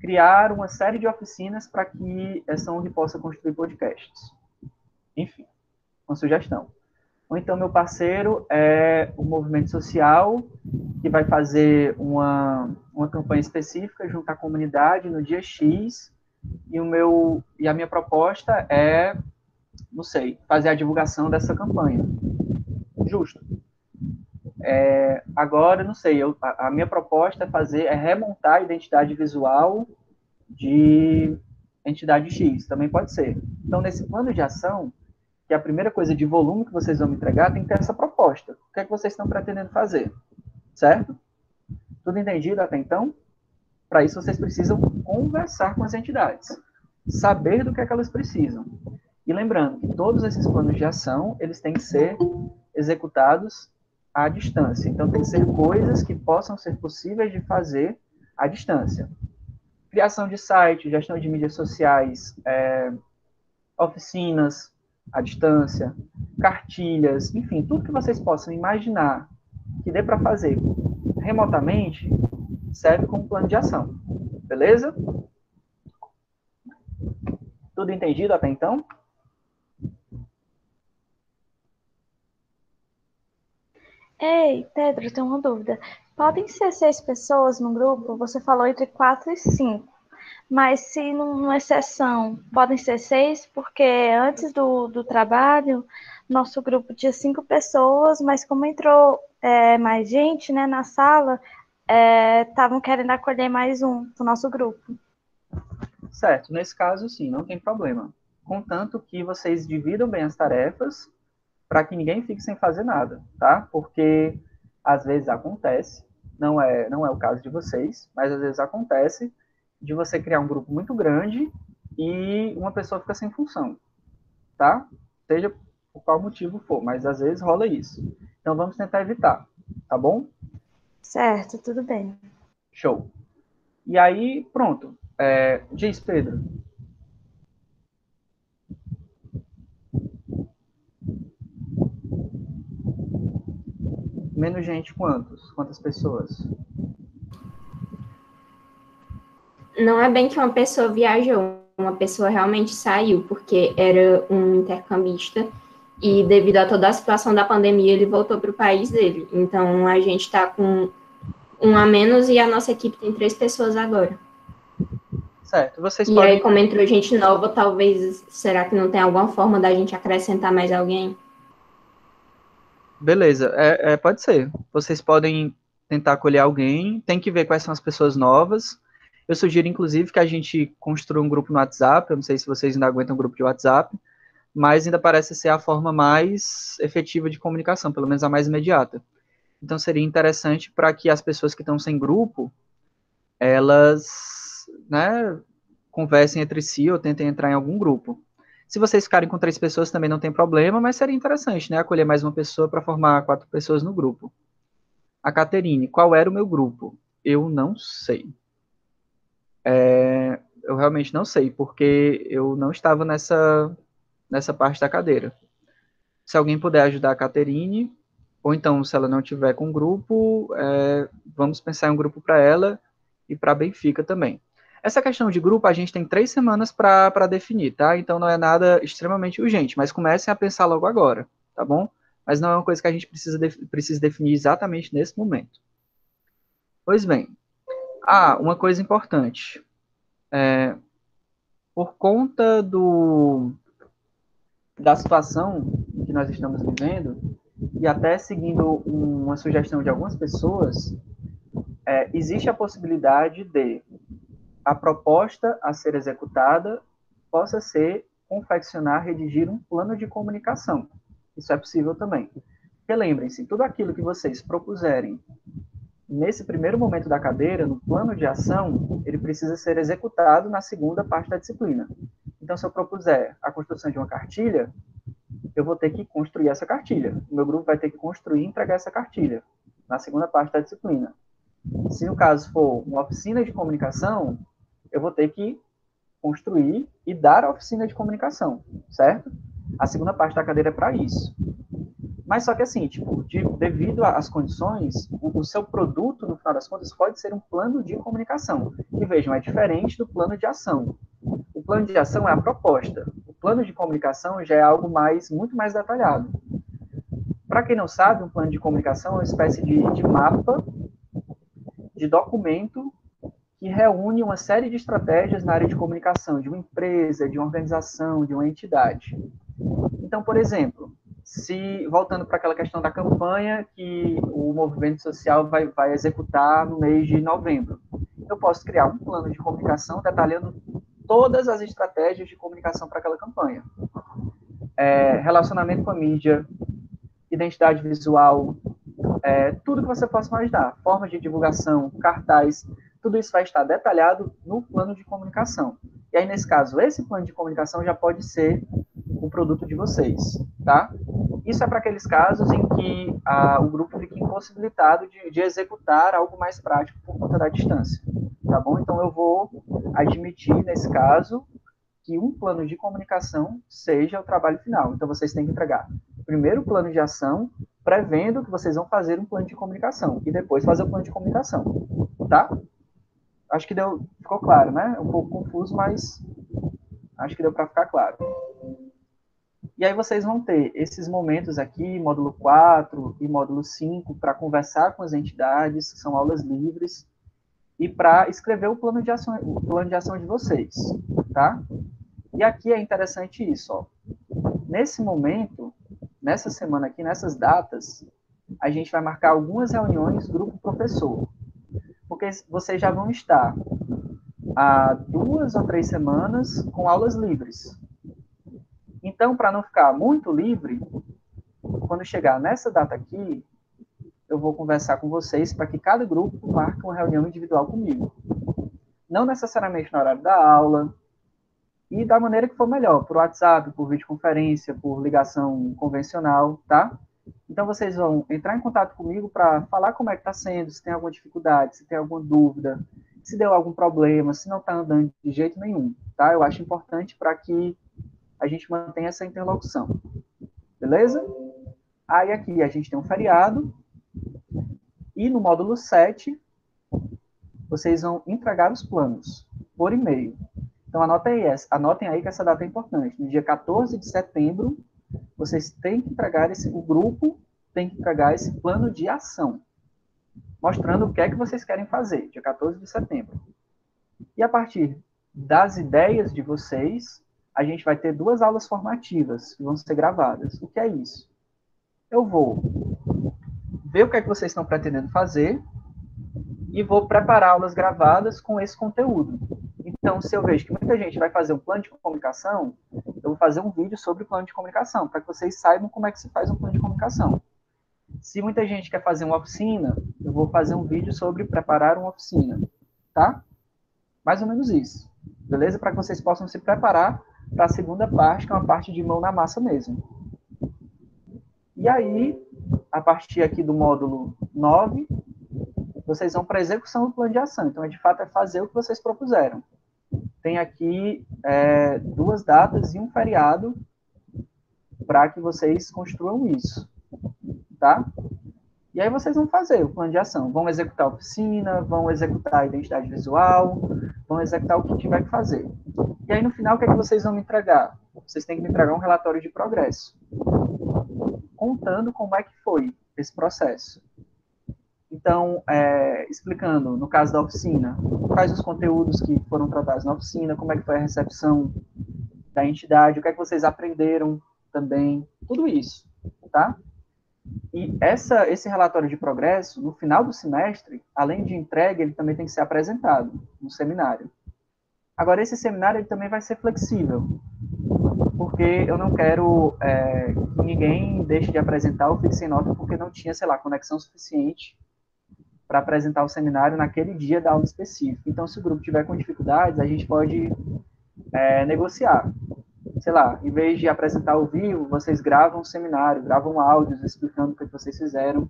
criar uma série de oficinas para que essa ONG possa construir podcasts. Enfim, uma sugestão. Ou então, meu parceiro é o movimento social, que vai fazer uma, uma campanha específica junto à comunidade no dia X, e, o meu, e a minha proposta é, não sei, fazer a divulgação dessa campanha. Justo. É, agora, não sei, eu, a, a, minha proposta é fazer, é remontar a identidade visual de entidade X, também pode ser. Então, nesse plano de ação, que a primeira coisa de volume que vocês vão me entregar tem que ter essa proposta. O que é que vocês estão pretendendo fazer? Certo? Tudo entendido até então? Para isso, vocês precisam conversar com as entidades, saber do que é que elas precisam. E lembrando que todos esses planos de ação, eles têm que ser executados à distância. Então, tem que ser coisas que possam ser possíveis de fazer à distância. Criação de site, gestão de mídias sociais, é, oficinas, à distância, cartilhas, enfim, tudo que vocês possam imaginar que dê para fazer remotamente serve como plano de ação. Beleza? Tudo entendido até então? Ei, Pedro, tenho uma dúvida. Podem ser seis pessoas no grupo? Você falou entre quatro e cinco mas se numa exceção podem ser seis, porque antes do, do trabalho, nosso grupo tinha cinco pessoas, mas como entrou é, mais gente né, na sala, estavam é, querendo acolher mais um do nosso grupo. Certo, nesse caso sim, não tem problema. Contanto que vocês dividam bem as tarefas para que ninguém fique sem fazer nada, tá? Porque às vezes acontece, não é, não é o caso de vocês, mas às vezes acontece de você criar um grupo muito grande e uma pessoa fica sem função, tá? Seja por qual motivo for, mas às vezes rola isso. Então vamos tentar evitar, tá bom? Certo, tudo bem. Show. E aí, pronto. É, diz, Pedro. Menos gente quantos? Quantas pessoas? Não é bem que uma pessoa viajou, uma pessoa realmente saiu, porque era um intercambista e devido a toda a situação da pandemia, ele voltou para o país dele. Então, a gente está com um a menos e a nossa equipe tem três pessoas agora. Certo, vocês e podem... aí, como entrou gente nova, talvez, será que não tem alguma forma da gente acrescentar mais alguém? Beleza, é, é, pode ser. Vocês podem tentar acolher alguém, tem que ver quais são as pessoas novas, eu sugiro, inclusive, que a gente construa um grupo no WhatsApp. Eu não sei se vocês ainda aguentam um grupo de WhatsApp, mas ainda parece ser a forma mais efetiva de comunicação, pelo menos a mais imediata. Então, seria interessante para que as pessoas que estão sem grupo, elas, né, conversem entre si ou tentem entrar em algum grupo. Se vocês ficarem com três pessoas, também não tem problema, mas seria interessante, né, acolher mais uma pessoa para formar quatro pessoas no grupo. A Caterine, qual era o meu grupo? Eu não sei. É, eu realmente não sei, porque eu não estava nessa, nessa parte da cadeira. Se alguém puder ajudar a Caterine, ou então, se ela não tiver com grupo, é, vamos pensar em um grupo para ela e para Benfica também. Essa questão de grupo, a gente tem três semanas para definir, tá? Então não é nada extremamente urgente, mas comecem a pensar logo agora, tá bom? Mas não é uma coisa que a gente precisa, de, precisa definir exatamente nesse momento. Pois bem, ah, uma coisa importante. É, por conta do, da situação que nós estamos vivendo, e até seguindo uma sugestão de algumas pessoas, é, existe a possibilidade de a proposta a ser executada possa ser confeccionar, redigir um plano de comunicação. Isso é possível também. Porque lembrem-se, tudo aquilo que vocês propuserem nesse primeiro momento da cadeira, no plano de ação, ele precisa ser executado na segunda parte da disciplina. Então, se eu propuser a construção de uma cartilha, eu vou ter que construir essa cartilha. O meu grupo vai ter que construir e entregar essa cartilha na segunda parte da disciplina. Se no caso for uma oficina de comunicação, eu vou ter que construir e dar a oficina de comunicação, certo? A segunda parte da cadeira é para isso. Mas só que assim, tipo, de, devido às condições, o, o, seu produto, no final das contas, pode ser um plano de comunicação. E vejam, é diferente do plano de ação. O plano de ação é a proposta. O plano de comunicação já é algo mais, muito mais detalhado. Para quem não sabe, um plano de comunicação é uma espécie de, de mapa, de documento que reúne uma série de estratégias na área de comunicação de uma empresa, de uma organização, de uma entidade. Então, por exemplo, se voltando para aquela questão da campanha que o movimento social vai, vai executar no mês de novembro, eu posso criar um plano de comunicação detalhando todas as estratégias de comunicação para aquela campanha. É, relacionamento com a mídia, identidade visual, é, tudo que você possa imaginar, formas de divulgação, cartaz, tudo isso vai estar detalhado no plano de comunicação. E aí, nesse caso, esse plano de comunicação já pode ser o produto de vocês, tá? Isso é para aqueles casos em que a, o grupo fica impossibilitado de, de, executar algo mais prático por conta da distância, tá bom? Então eu vou admitir, nesse caso, que um plano de comunicação seja o trabalho final. Então vocês têm que entregar primeiro o plano de ação, prevendo que vocês vão fazer um plano de comunicação, e depois fazer o plano de comunicação, tá? Acho que deu, ficou claro, né? Um pouco confuso, mas acho que deu para ficar claro. E aí vocês vão ter esses momentos aqui, módulo 4 e módulo 5, para conversar com as entidades, que são aulas livres, e para escrever o plano de ação, o plano de ação de vocês, tá? E aqui é interessante isso, ó. Nesse momento, nessa semana aqui, nessas datas, a gente vai marcar algumas reuniões grupo professor, porque vocês já vão estar há duas ou três semanas com aulas livres, então, para não ficar muito livre, quando chegar nessa data aqui, eu vou conversar com vocês para que cada grupo marque uma reunião individual comigo. Não necessariamente no horário da aula, e da maneira que for melhor, por WhatsApp, por videoconferência, por ligação convencional, tá? Então vocês vão entrar em contato comigo para falar como é que está sendo, se tem alguma dificuldade, se tem alguma dúvida, se deu algum problema, se não está andando de jeito nenhum, tá? Eu acho importante para que a gente mantém essa interlocução. Beleza? Aí aqui a gente tem um feriado. E no módulo 7, vocês vão entregar os planos por e-mail. Então anotem aí, anotem aí que essa data é importante. No dia 14 de setembro, vocês têm que entregar esse, o grupo tem que entregar esse plano de ação, mostrando o que é que vocês querem fazer, dia 14 de setembro. E a partir das ideias de vocês, a gente vai ter duas aulas formativas que vão ser gravadas. O que é isso? Eu vou ver o que é que vocês estão pretendendo fazer e vou preparar aulas gravadas com esse conteúdo. Então, se eu vejo que muita gente vai fazer um plano de comunicação, eu vou fazer um vídeo sobre o plano de comunicação, para que vocês saibam como é que se faz um plano de comunicação. Se muita gente quer fazer uma oficina, eu vou fazer um vídeo sobre preparar uma oficina, tá? Mais ou menos isso. Beleza? Para que vocês possam se preparar para a segunda parte, que é uma parte de mão na massa mesmo. E aí, a partir aqui do módulo 9, vocês vão para a execução do plano de ação. Então, de fato, é fazer o que vocês propuseram. Tem aqui é, duas datas e um feriado para que vocês construam isso, tá? E aí vocês vão fazer o plano de ação. Vão executar a oficina, vão executar a identidade visual, vão executar o que tiver que fazer. E aí, no final, o que é que vocês vão me entregar? Vocês têm que me entregar um relatório de progresso, contando como é que foi esse processo. Então, é, explicando, no caso da oficina, quais os conteúdos que foram tratados na oficina, como é que foi a recepção da entidade, o que é que vocês aprenderam também, tudo isso, tá? E essa, esse relatório de progresso, no final do semestre, além de entregue, ele também tem que ser apresentado no seminário. Agora, esse seminário ele também vai ser flexível, porque eu não quero é, que ninguém deixe de apresentar ou fique sem nota porque não tinha, sei lá, conexão suficiente para apresentar o seminário naquele dia da aula específica. Então, se o grupo tiver com dificuldades, a gente pode é, negociar sei lá, em vez de apresentar ao vivo, vocês gravam um seminário, gravam áudios explicando o que vocês fizeram,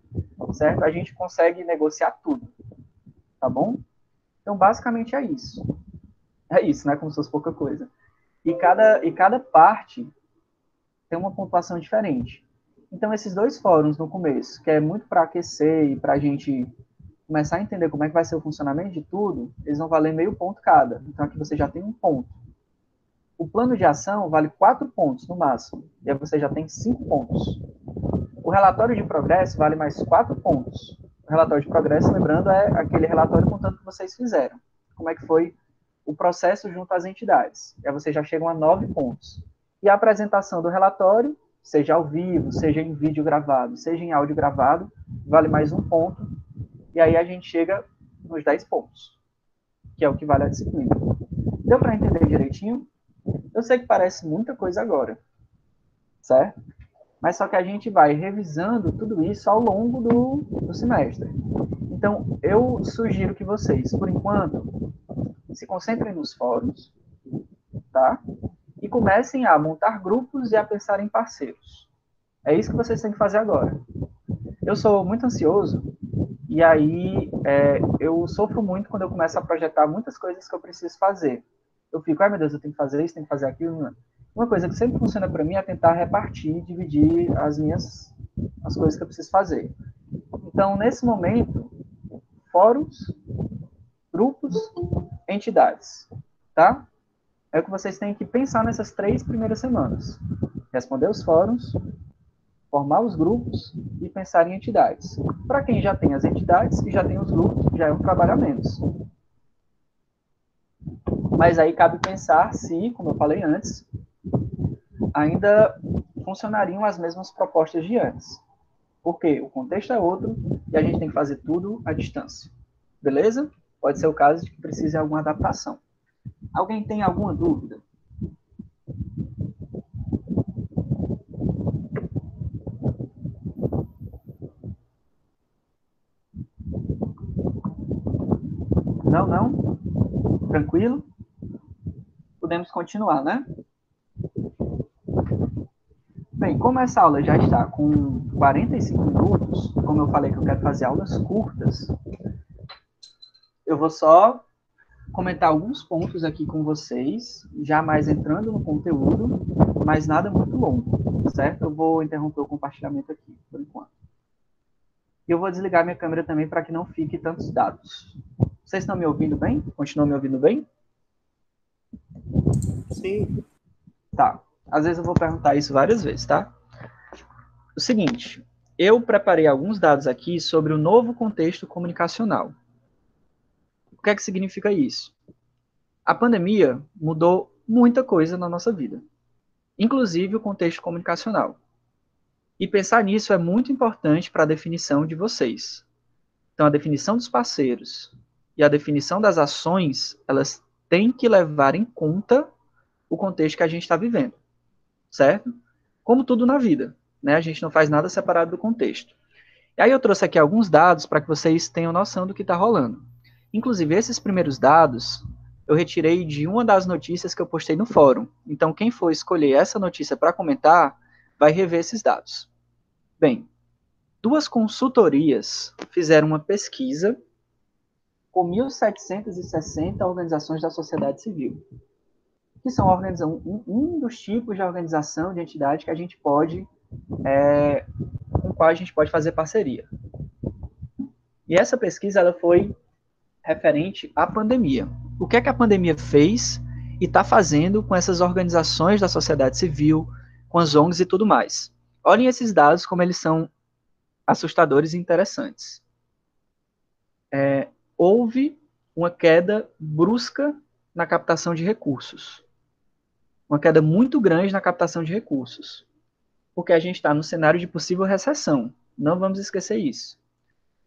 certo? A gente consegue negociar tudo. tá bom? Então, basicamente é isso. É isso, né? Como se fosse pouca coisa. E cada, e cada parte tem uma pontuação diferente. Então, esses dois fóruns no começo, que é muito para aquecer e para a gente começar a entender como é que vai ser o funcionamento de tudo, eles vão valer meio ponto cada. Então, aqui você já tem um ponto. O plano de ação vale quatro pontos no máximo. E aí você já tem cinco pontos. O relatório de progresso vale mais quatro pontos. O relatório de progresso, lembrando, é aquele relatório contando o que vocês fizeram. Como é que foi o processo junto às entidades. E aí você já chega a nove pontos. E a apresentação do relatório, seja ao vivo, seja em vídeo gravado, seja em áudio gravado, vale mais um ponto. E aí a gente chega nos dez pontos, que é o que vale a disciplina. Deu para entender direitinho? Eu sei que parece muita coisa agora, certo? Mas só que a gente vai revisando tudo isso ao longo do, do semestre. Então, eu sugiro que vocês, por enquanto, se concentrem nos fóruns, tá? E comecem a montar grupos e a pensar em parceiros. É isso que vocês têm que fazer agora. Eu sou muito ansioso e aí é, eu sofro muito quando eu começo a projetar muitas coisas que eu preciso fazer. Eu fico, ai meu Deus, eu tenho que fazer isso, tenho que fazer aquilo. Uma coisa que sempre funciona para mim é tentar repartir, dividir as minhas as coisas que eu preciso fazer. Então, nesse momento, fóruns, grupos, entidades, tá? É o que vocês têm que pensar nessas três primeiras semanas. Responder os fóruns, formar os grupos e pensar em entidades. Para quem já tem as entidades e já tem os grupos, já é um trabalho a menos. Mas aí cabe pensar se, como eu falei antes, ainda funcionariam as mesmas propostas de antes. Porque o contexto é outro e a gente tem que fazer tudo à distância. Beleza? Pode ser o caso de que precise alguma adaptação. Alguém tem alguma dúvida? Não, não? Tranquilo? Podemos continuar, né? Bem, como essa aula já está com 45 minutos, como eu falei que eu quero fazer aulas curtas, eu vou só comentar alguns pontos aqui com vocês, já mais entrando no conteúdo, mas nada muito longo, certo? Eu vou interromper o compartilhamento aqui, por enquanto. E eu vou desligar minha câmera também para que não fique tantos dados. Vocês estão me ouvindo bem? Continuam me ouvindo bem? Sim. Tá. Às vezes eu vou perguntar isso várias vezes, tá? O seguinte, eu preparei alguns dados aqui sobre o novo contexto comunicacional. O que é que significa isso? A pandemia mudou muita coisa na nossa vida, inclusive o contexto comunicacional. E pensar nisso é muito importante para a definição de vocês. Então, a definição dos parceiros a definição das ações, elas têm que levar em conta o contexto que a gente está vivendo certo? Como tudo na vida, né? A gente não faz nada separado do contexto. E aí eu trouxe aqui alguns dados para que vocês tenham noção do que está rolando. Inclusive, esses primeiros dados eu retirei de uma das notícias que eu postei no fórum. Então, quem for escolher essa notícia para comentar, vai rever esses dados. Bem, duas consultorias fizeram uma pesquisa com 1.760 organizações da sociedade civil que são um, um, dos tipos de organização, de entidade que a gente pode, é, com qual a gente pode fazer parceria. E essa pesquisa ela foi referente à pandemia. O que é que a pandemia fez e está fazendo com essas organizações da sociedade civil, com as ONGs e tudo mais? Olhem esses dados como eles são assustadores e interessantes. É, houve uma queda brusca na captação de recursos uma queda muito grande na captação de recursos, porque a gente está no cenário de possível recessão. Não vamos esquecer isso.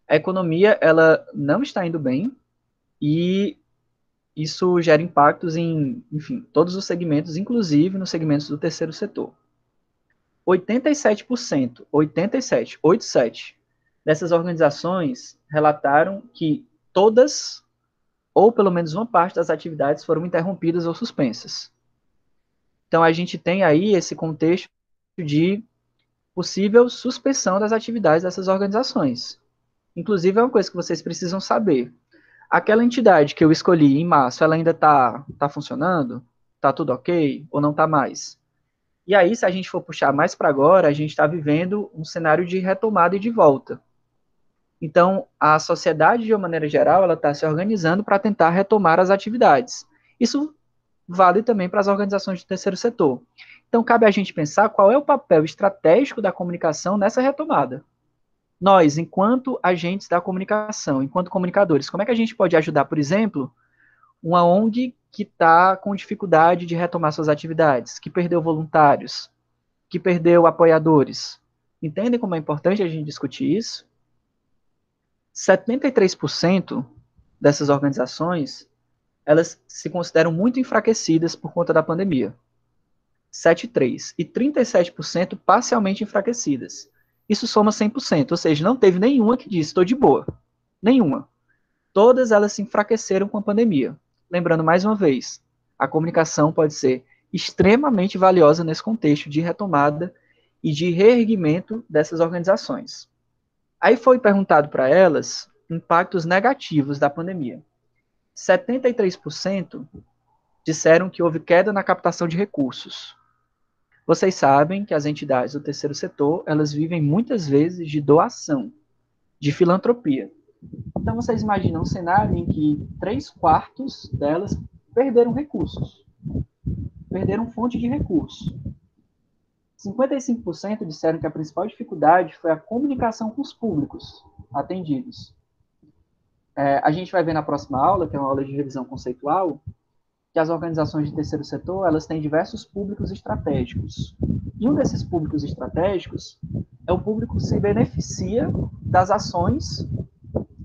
A economia ela não está indo bem e isso gera impactos em, enfim, todos os segmentos, inclusive nos segmentos do terceiro setor. 87%, 87, 87 dessas organizações relataram que todas ou pelo menos uma parte das atividades foram interrompidas ou suspensas. Então, a gente tem aí esse contexto de possível suspensão das atividades dessas organizações. Inclusive, é uma coisa que vocês precisam saber. aquela entidade que eu escolhi em março, ela ainda está tá funcionando? Está tudo ok? Ou não está mais? E aí, se a gente for puxar mais para agora, a gente está vivendo um cenário de retomada e de volta. Então, a sociedade, de uma maneira geral, ela está se organizando para tentar retomar as atividades. Isso vale também para as organizações do terceiro setor. Então, cabe a gente pensar qual é o papel estratégico da comunicação nessa retomada. Nós, enquanto agentes da comunicação, enquanto comunicadores, como é que a gente pode ajudar, por exemplo, uma ONG que está com dificuldade de retomar suas atividades, que perdeu voluntários, que perdeu apoiadores? Entendem como é importante a gente discutir isso? 73% dessas organizações, elas se consideram muito enfraquecidas por conta da pandemia. 7,3%. E 37% parcialmente enfraquecidas. Isso soma 100%, ou seja, não teve nenhuma que disse, estou de boa. Nenhuma. Todas elas se enfraqueceram com a pandemia. Lembrando mais uma vez, a comunicação pode ser extremamente valiosa nesse contexto de retomada e de reerguimento dessas organizações. Aí foi perguntado para elas impactos negativos da pandemia. 73% disseram que houve queda na captação de recursos. Vocês sabem que as entidades do terceiro setor, elas vivem muitas vezes de doação, de filantropia. Então vocês imaginam um cenário em que três quartos delas perderam recursos, perderam fonte de recursos. 55% disseram que a principal dificuldade foi a comunicação com os públicos atendidos. É, a gente vai ver na próxima aula, que é uma aula de revisão conceitual, que as organizações de terceiro setor elas têm diversos públicos estratégicos. E um desses públicos estratégicos é o público que se beneficia das ações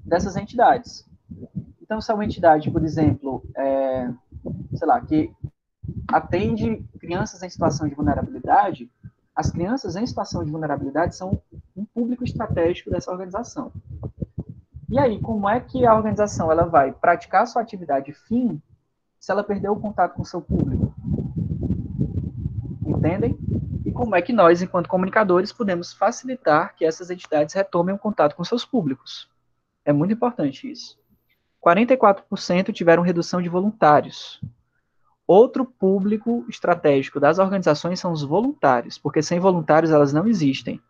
dessas entidades. Então, se é uma entidade, por exemplo, é, sei lá, que atende crianças em situação de vulnerabilidade, as crianças em situação de vulnerabilidade são um público estratégico dessa organização. E aí, como é que a organização ela vai praticar sua atividade fim se ela perdeu o contato com o seu público. Entendem? E como é que nós, enquanto comunicadores, podemos facilitar que essas entidades retomem o contato com seus públicos? É muito importante isso. 44% tiveram redução de voluntários. Outro público estratégico das organizações são os voluntários, porque sem voluntários elas não existem.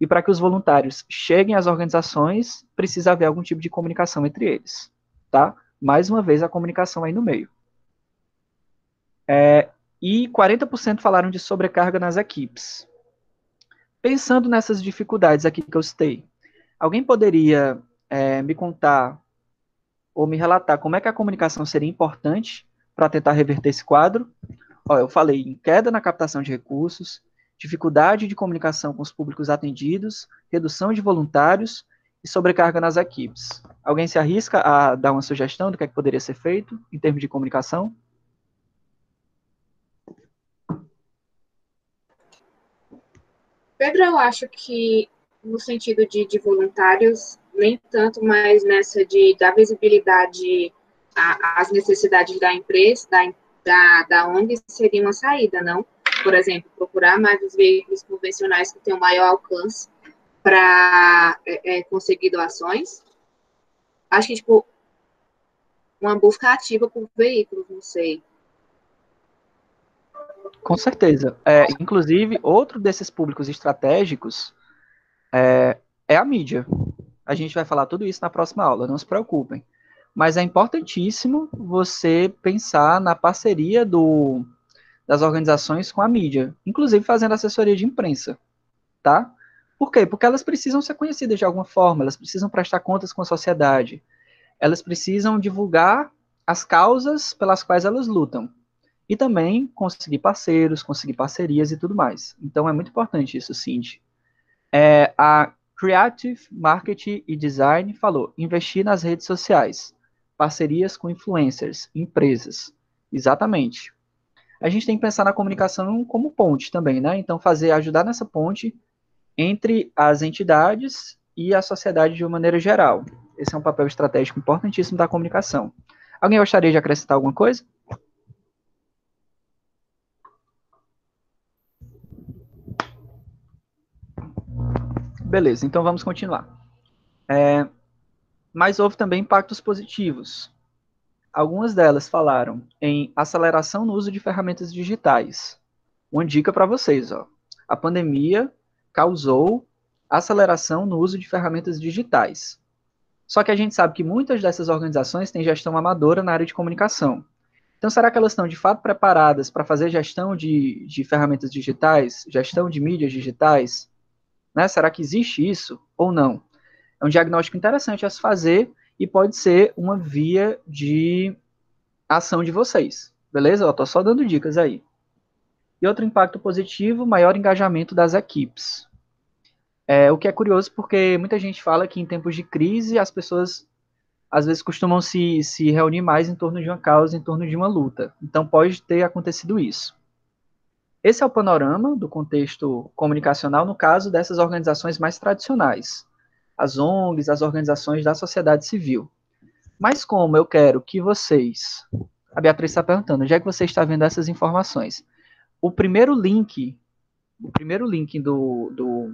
E para que os voluntários cheguem às organizações, precisa haver algum tipo de comunicação entre eles, tá? Mais uma vez a comunicação aí no meio. É, e 40% falaram de sobrecarga nas equipes. Pensando nessas dificuldades aqui que eu citei, alguém poderia é, me contar ou me relatar como é que a comunicação seria importante para tentar reverter esse quadro? Ó, eu falei em queda na captação de recursos, dificuldade de comunicação com os públicos atendidos, redução de voluntários e sobrecarga nas equipes. Alguém se arrisca a dar uma sugestão do que, é que poderia ser feito em termos de comunicação? Pedro, eu acho que no sentido de, de voluntários, nem tanto, mas nessa de dar visibilidade às necessidades da empresa, da, da, da ONG, seria uma saída, não? Por exemplo, procurar mais os veículos convencionais que tenham maior alcance para é, é, conseguir doações. Acho que, tipo, uma busca ativa por veículos, não sei. Com certeza. É, inclusive, outro desses públicos estratégicos é, é, a mídia. A gente vai falar tudo isso na próxima aula, não se preocupem. Mas é importantíssimo você pensar na parceria do, das organizações com a mídia, inclusive fazendo assessoria de imprensa, tá? Por quê? Porque elas precisam ser conhecidas de alguma forma, elas precisam prestar contas com a sociedade, elas precisam divulgar as causas pelas quais elas lutam e também conseguir parceiros, conseguir parcerias e tudo mais. Então é muito importante isso, Cindy. É, a Creative Marketing e Design falou: investir nas redes sociais, parcerias com influencers, empresas. Exatamente. A gente tem que pensar na comunicação como ponte também, né? Então fazer ajudar nessa ponte entre as entidades e a sociedade de uma maneira geral. Esse é um papel estratégico importantíssimo da comunicação. Alguém gostaria de acrescentar alguma coisa? Beleza, então vamos continuar. É, mas houve também impactos positivos. Algumas delas falaram em aceleração no uso de ferramentas digitais. Uma dica para vocês, ó. A pandemia causou aceleração no uso de ferramentas digitais. Só que a gente sabe que muitas dessas organizações têm gestão amadora na área de comunicação. Então, será que elas estão de fato preparadas para fazer gestão de, de ferramentas digitais, gestão de mídias digitais? Né? Será que existe isso ou não? É um diagnóstico interessante a se fazer e pode ser uma via de ação de vocês, beleza? Eu estou só dando dicas aí. E outro impacto positivo, maior engajamento das equipes. É, o que é curioso porque muita gente fala que em tempos de crise as pessoas às vezes costumam se, se reunir mais em torno de uma causa, em torno de uma luta. Então pode ter acontecido isso. Esse é o panorama do contexto comunicacional no caso dessas organizações mais tradicionais, as ONGs, as organizações da sociedade civil. Mas como eu quero que vocês. A Beatriz está perguntando, é que você está vendo essas informações? O primeiro link, o primeiro link do, do,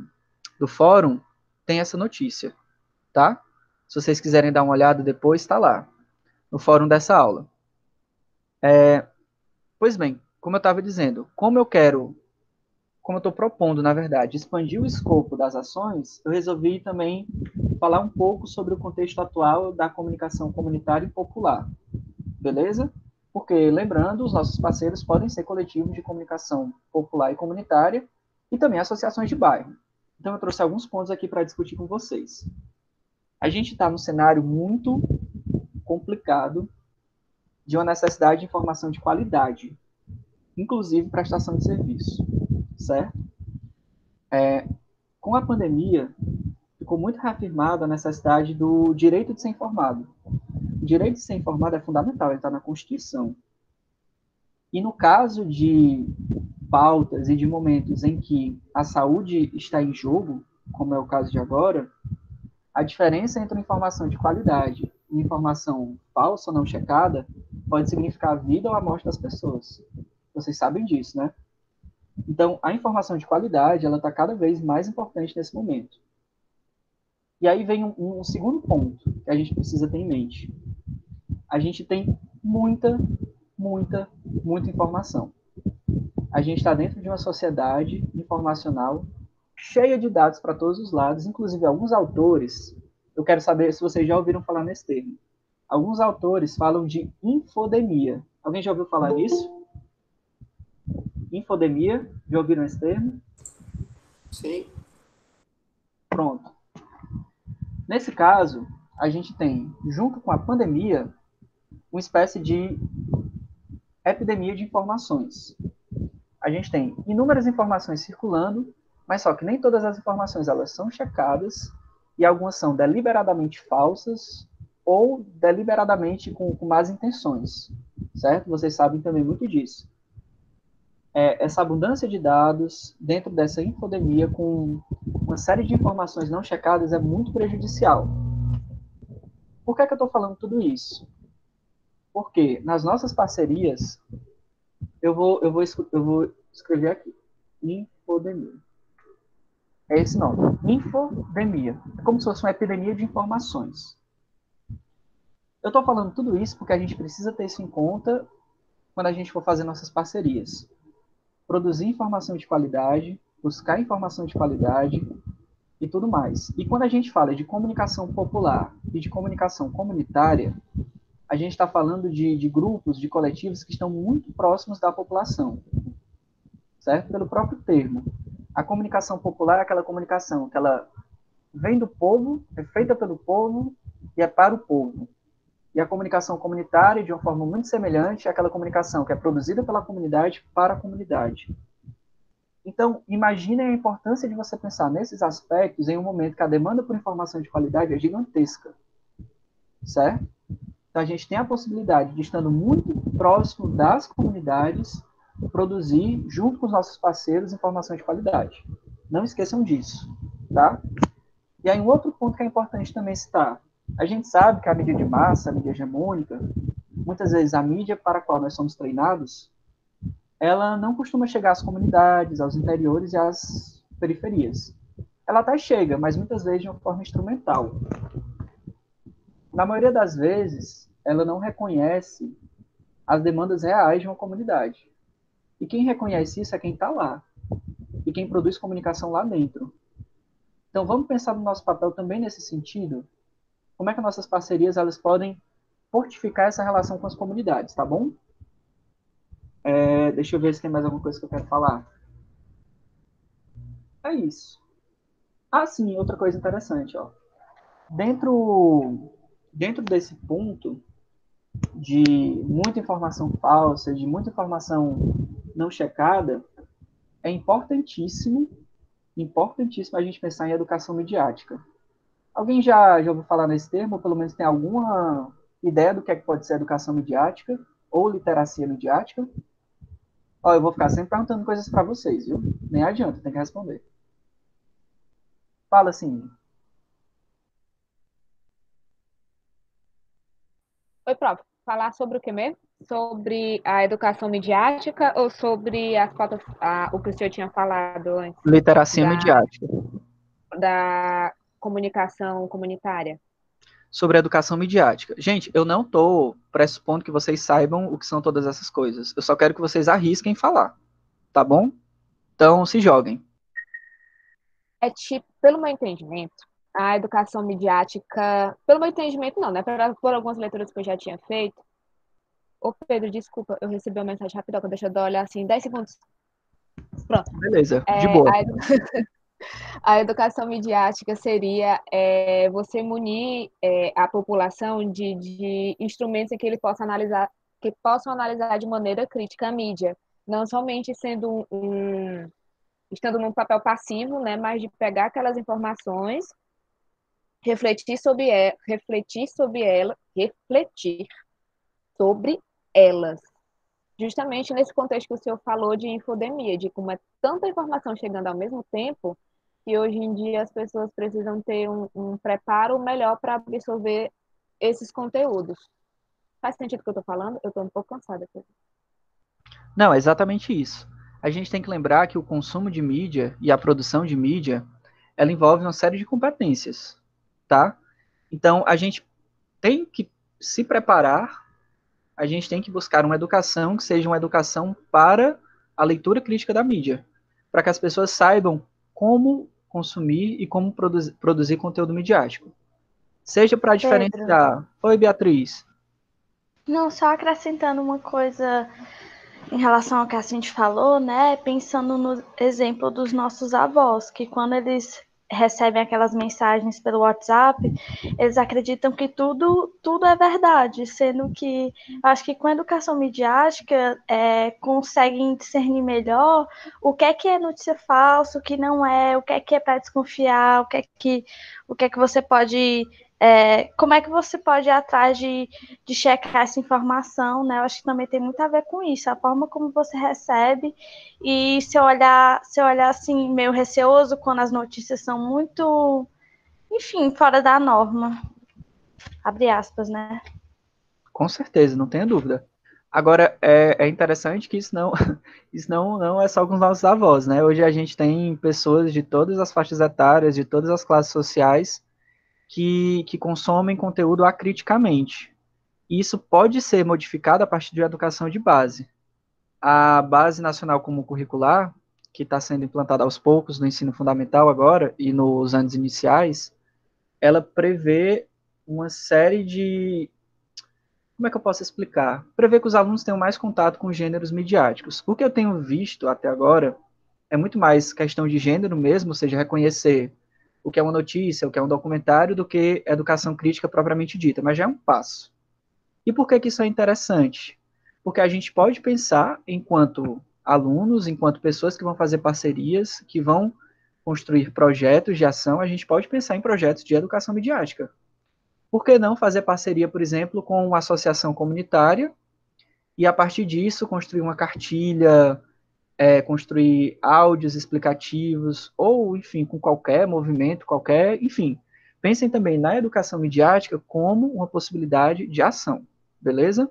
do fórum tem essa notícia, tá? Se vocês quiserem dar uma olhada depois, está lá, no fórum dessa aula. É, pois bem, como eu estava dizendo, como eu quero, como eu estou propondo, na verdade, expandir o escopo das ações, eu resolvi também falar um pouco sobre o contexto atual da comunicação comunitária e popular. Beleza? Porque, lembrando, os nossos parceiros podem ser coletivos de comunicação popular e comunitária e também associações de bairro. Então, eu trouxe alguns pontos aqui para discutir com vocês. A gente está num cenário muito complicado de uma necessidade de informação de qualidade, inclusive prestação de serviço, certo? É, com a pandemia, ficou muito reafirmada a necessidade do direito de ser informado. O direito de ser informado é fundamental, ele está na Constituição. E no caso de pautas e de momentos em que a saúde está em jogo, como é o caso de agora, a diferença entre informação de qualidade e informação falsa ou não checada pode significar a vida ou a morte das pessoas. Vocês sabem disso, né? Então, a informação de qualidade, ela está cada vez mais importante nesse momento. E aí vem um, um, segundo ponto que a gente precisa ter em mente. A gente tem muita, muita, muita informação. A gente está dentro de uma sociedade informacional cheia de dados para todos os lados, inclusive alguns autores, eu quero saber se vocês já ouviram falar nesse termo. Alguns autores falam de infodemia. Alguém já ouviu falar nisso? Infodemia, já ouviram esse termo? Sim. Pronto. Nesse caso, a gente tem, junto com a pandemia, uma espécie de epidemia de informações. A gente tem inúmeras informações circulando mas só que nem todas as informações elas são checadas e algumas são deliberadamente falsas ou deliberadamente com, com más intenções, certo? Vocês sabem também muito disso. É, essa abundância de dados dentro dessa infodemia com uma série de informações não checadas é muito prejudicial. Por que, é que eu estou falando tudo isso? Porque nas nossas parcerias, eu vou, eu vou, eu vou escrever aqui, infodemia. É esse nome, infodemia. É como se fosse uma epidemia de informações. Eu estou falando tudo isso porque a gente precisa ter isso em conta quando a gente for fazer nossas parcerias. Produzir informação de qualidade, buscar informação de qualidade e tudo mais. E quando a gente fala de comunicação popular e de comunicação comunitária, a gente está falando de, de grupos, de coletivos que estão muito próximos da população, certo? Pelo próprio termo. A comunicação popular é aquela comunicação que ela vem do povo, é feita pelo povo e é para o povo. E a comunicação comunitária, de uma forma muito semelhante, é aquela comunicação que é produzida pela comunidade para a comunidade. Então, imagine a importância de você pensar nesses aspectos em um momento que a demanda por informação de qualidade é gigantesca. Certo? Então, a gente tem a possibilidade de, estando muito próximo das comunidades, produzir, junto com os nossos parceiros, informação de qualidade. Não esqueçam disso, tá? E aí, um outro ponto que é importante também citar. A gente sabe que a mídia de massa, a mídia hegemônica, muitas vezes a mídia para a qual nós somos treinados, ela não costuma chegar às comunidades, aos interiores e às periferias. Ela até chega, mas muitas vezes de uma forma instrumental. na maioria das vezes, ela não reconhece as demandas reais de uma comunidade. E quem reconhece isso é quem está lá. E quem produz comunicação lá dentro. Então, vamos pensar no nosso papel também nesse sentido? Como é que nossas parcerias elas podem fortificar essa relação com as comunidades, tá bom? É, deixa eu ver se tem mais alguma coisa que eu quero falar. É isso. Ah, sim, outra coisa interessante, ó. Dentro, dentro desse ponto de muita informação falsa, de muita informação não checada, é importantíssimo, importantíssimo a gente pensar em educação midiática. Alguém já, já ouviu falar nesse termo, ou pelo menos tem alguma ideia do que é que pode ser educação midiática ou literacia midiática? Ó, eu vou ficar sempre perguntando coisas para vocês, viu? Nem adianta, tem que responder. Fala assim. Oi, prof. Falar sobre o que mesmo? Sobre a educação midiática ou sobre as pautas, a, o que o senhor tinha falado antes? Literacia da, midiática. Da comunicação comunitária? Sobre a educação midiática. Gente, eu não estou pressupondo que vocês saibam o que são todas essas coisas. Eu só quero que vocês arrisquem falar. Tá bom? Então, se joguem. É tipo, pelo meu entendimento, a educação midiática, pelo meu entendimento não, né? Por, por algumas leituras que eu já tinha feito. Ô, Pedro, desculpa, eu recebi uma mensagem rápida, deixa eu olhar assim, 10 segundos. Pronto. Beleza, de é, boa. A, A educação midiática seria é, você munir é, a população de, de instrumentos em que ele possa analisar, que possam analisar de maneira crítica a mídia, não somente sendo um, um estando num papel passivo, né, mas de pegar aquelas informações, refletir sobre ela, refletir sobre ela, refletir sobre elas. Justamente nesse contexto que o senhor falou de infodemia, de como é tanta informação chegando ao mesmo tempo, que hoje em dia as pessoas precisam ter um, um preparo melhor para absorver esses conteúdos. Faz sentido o que eu estou falando? Eu estou um pouco cansada. Aqui. Não, é exatamente isso. A gente tem que lembrar que o consumo de mídia e a produção de mídia, ela envolve uma série de competências, tá? Então, a gente tem que se preparar, a gente tem que buscar uma educação que seja uma educação para a leitura crítica da mídia, para que as pessoas saibam como consumir e como produzir, produzir conteúdo midiático. Seja para diferenciar. Oi, Beatriz. Não, só acrescentando uma coisa em relação ao que a gente falou, né? Pensando no exemplo dos nossos avós, que quando eles recebem aquelas mensagens pelo WhatsApp, eles acreditam que tudo, tudo é verdade, sendo que acho que com a educação midiática é, conseguem discernir melhor o que é que é notícia falsa, o que não é, o que é que é para desconfiar, o que é que, o que é que você pode é, como é que você pode ir atrás de, de checar essa informação, né? Eu acho que também tem muito a ver com isso, a forma como você recebe e se olhar, se olhar assim, meio receoso quando as notícias são muito, enfim, fora da norma. Abre aspas, né? Com certeza, não tenha dúvida. Agora, é, é interessante que isso não, isso não, não é só com os nossos avós, né? Hoje a gente tem pessoas de todas as faixas etárias, de todas as classes sociais, que, que consomem conteúdo acriticamente. Isso pode ser modificado a partir de educação de base. A Base Nacional Comum Curricular, que está sendo implantada aos poucos no ensino fundamental agora e nos anos iniciais, ela prevê uma série de. Como é que eu posso explicar? Prevê que os alunos tenham mais contato com gêneros midiáticos. O que eu tenho visto até agora é muito mais questão de gênero mesmo, ou seja, reconhecer o que é uma notícia, o que é um documentário, do que educação crítica propriamente dita, mas já é um passo. E por que, que isso é interessante? Porque a gente pode pensar, enquanto alunos, enquanto pessoas que vão fazer parcerias, que vão construir projetos de ação, a gente pode pensar em projetos de educação midiática. Por que não fazer parceria, por exemplo, com uma associação comunitária e, a partir disso, construir uma cartilha, é, construir áudios explicativos, ou, enfim, com qualquer movimento, qualquer, enfim. Pensem também na educação midiática como uma possibilidade de ação, beleza?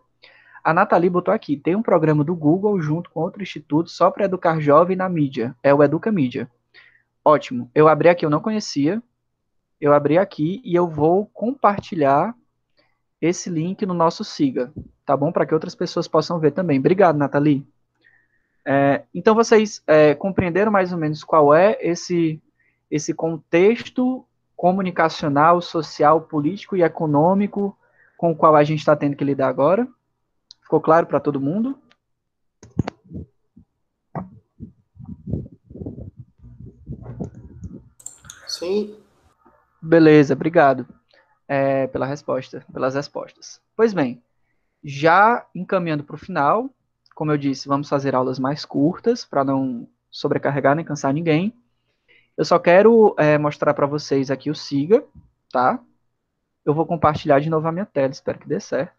A Nathalie botou aqui, tem um programa do Google junto com outro instituto só para educar jovem na mídia, é o Educa Mídia. Ótimo, eu abri aqui, eu não conhecia, eu abri aqui e eu vou compartilhar esse link no nosso Siga, tá bom? Para que outras pessoas possam ver também. Obrigado, Nathalie. É, então, vocês é, compreenderam mais ou menos qual é esse, esse contexto comunicacional, social, político e econômico com o qual a gente está tendo que lidar agora? Ficou claro para todo mundo? Sim. Beleza, obrigado é, pela resposta, pelas respostas. Pois bem, já encaminhando para o final, como eu disse, vamos fazer aulas mais curtas para não sobrecarregar nem cansar ninguém. Eu só quero é, mostrar para vocês aqui o Siga, tá? Eu vou compartilhar de novo a minha tela, espero que dê certo.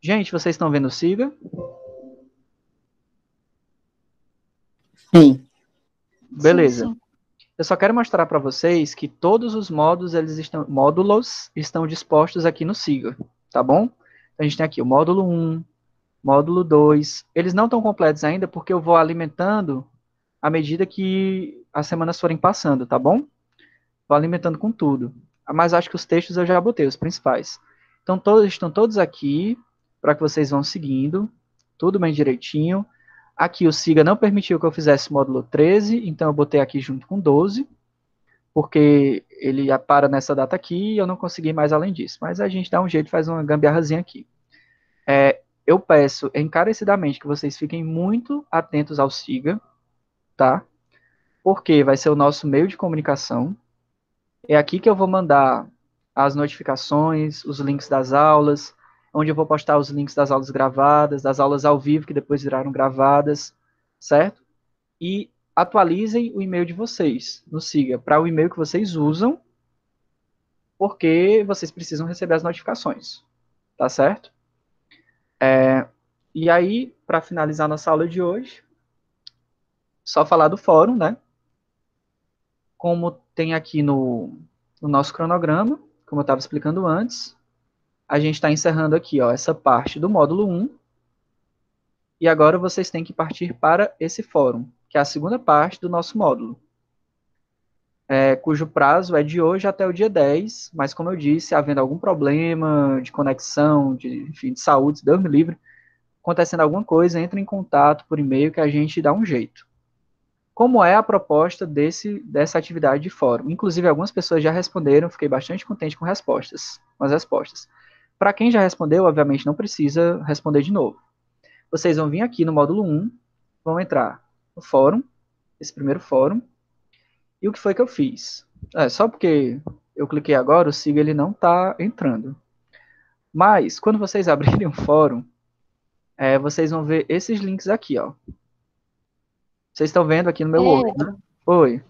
Gente, vocês estão vendo o Siga? Sim. Beleza. Sim, sim. Eu só quero mostrar para vocês que todos os módulos eles estão, módulos estão dispostos aqui no Siga, tá bom? A gente tem aqui o módulo 1, módulo 2. Eles não estão completos ainda porque eu vou alimentando à medida que as semanas forem passando, tá bom? Vou alimentando com tudo. Mas acho que os textos eu já botei, os principais. Então, todos estão todos aqui para que vocês vão seguindo, tudo bem direitinho. Aqui o SIGA não permitiu que eu fizesse módulo 13, então eu botei aqui junto com 12, porque ele para nessa data aqui e eu não consegui mais além disso. Mas a gente dá um jeito, faz uma gambiarrazinha aqui. É, eu peço encarecidamente que vocês fiquem muito atentos ao SIGA, tá? Porque vai ser o nosso meio de comunicação. É aqui que eu vou mandar as notificações, os links das aulas, onde eu vou postar os links das aulas gravadas, das aulas ao vivo que depois viraram gravadas, certo? E atualizem o e-mail de vocês no Siga para o e-mail que vocês usam, porque vocês precisam receber as notificações, tá certo? É, e aí, para finalizar nossa aula de hoje, só falar do fórum, né? Como tem aqui no, no nosso cronograma, como eu estava explicando antes, a gente está encerrando aqui ó, essa parte do módulo 1. E agora vocês têm que partir para esse fórum, que é a segunda parte do nosso módulo. É, cujo prazo é de hoje até o dia 10, mas como eu disse, havendo algum problema de conexão, de, enfim, de saúde, Deus me livre, acontecendo alguma coisa, entre em contato por e-mail que a gente dá um jeito. Como é a proposta desse, dessa atividade de fórum? Inclusive, algumas pessoas já responderam, fiquei bastante contente com respostas, com as respostas. Para quem já respondeu, obviamente não precisa responder de novo. Vocês vão vir aqui no módulo 1, vão entrar no fórum, esse primeiro fórum, e o que foi que eu fiz? É, só porque eu cliquei agora, o SIGA ele não está entrando. Mas, quando vocês abrirem o fórum, é, vocês vão ver esses links aqui, ó. Vocês estão vendo aqui no meu É. Word, né? Oi.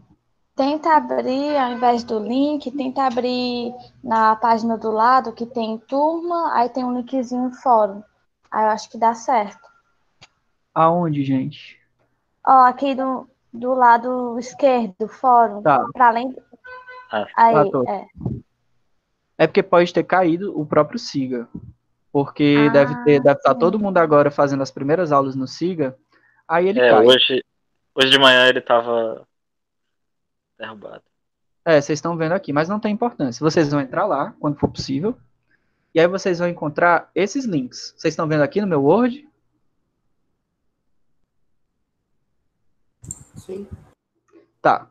Tenta abrir, ao invés do link, tenta abrir na página do lado que tem turma, aí tem um linkzinho fórum. Aí eu acho que dá certo. Aonde, gente? Ó, aqui do, do lado esquerdo, fórum. Tá. Para além. Ah. Aí, Ah, tô. é. É porque pode ter caído o próprio Siga. Porque Ah, deve ter, deve estar sim. todo mundo agora fazendo as primeiras aulas no Siga. Aí ele É, cai. hoje, hoje de manhã ele tava derrubado. É, vocês estão vendo aqui, mas não tem importância. Vocês vão entrar lá, quando for possível. E aí vocês vão encontrar esses links. Vocês estão vendo aqui no meu Word? Sim. Tá.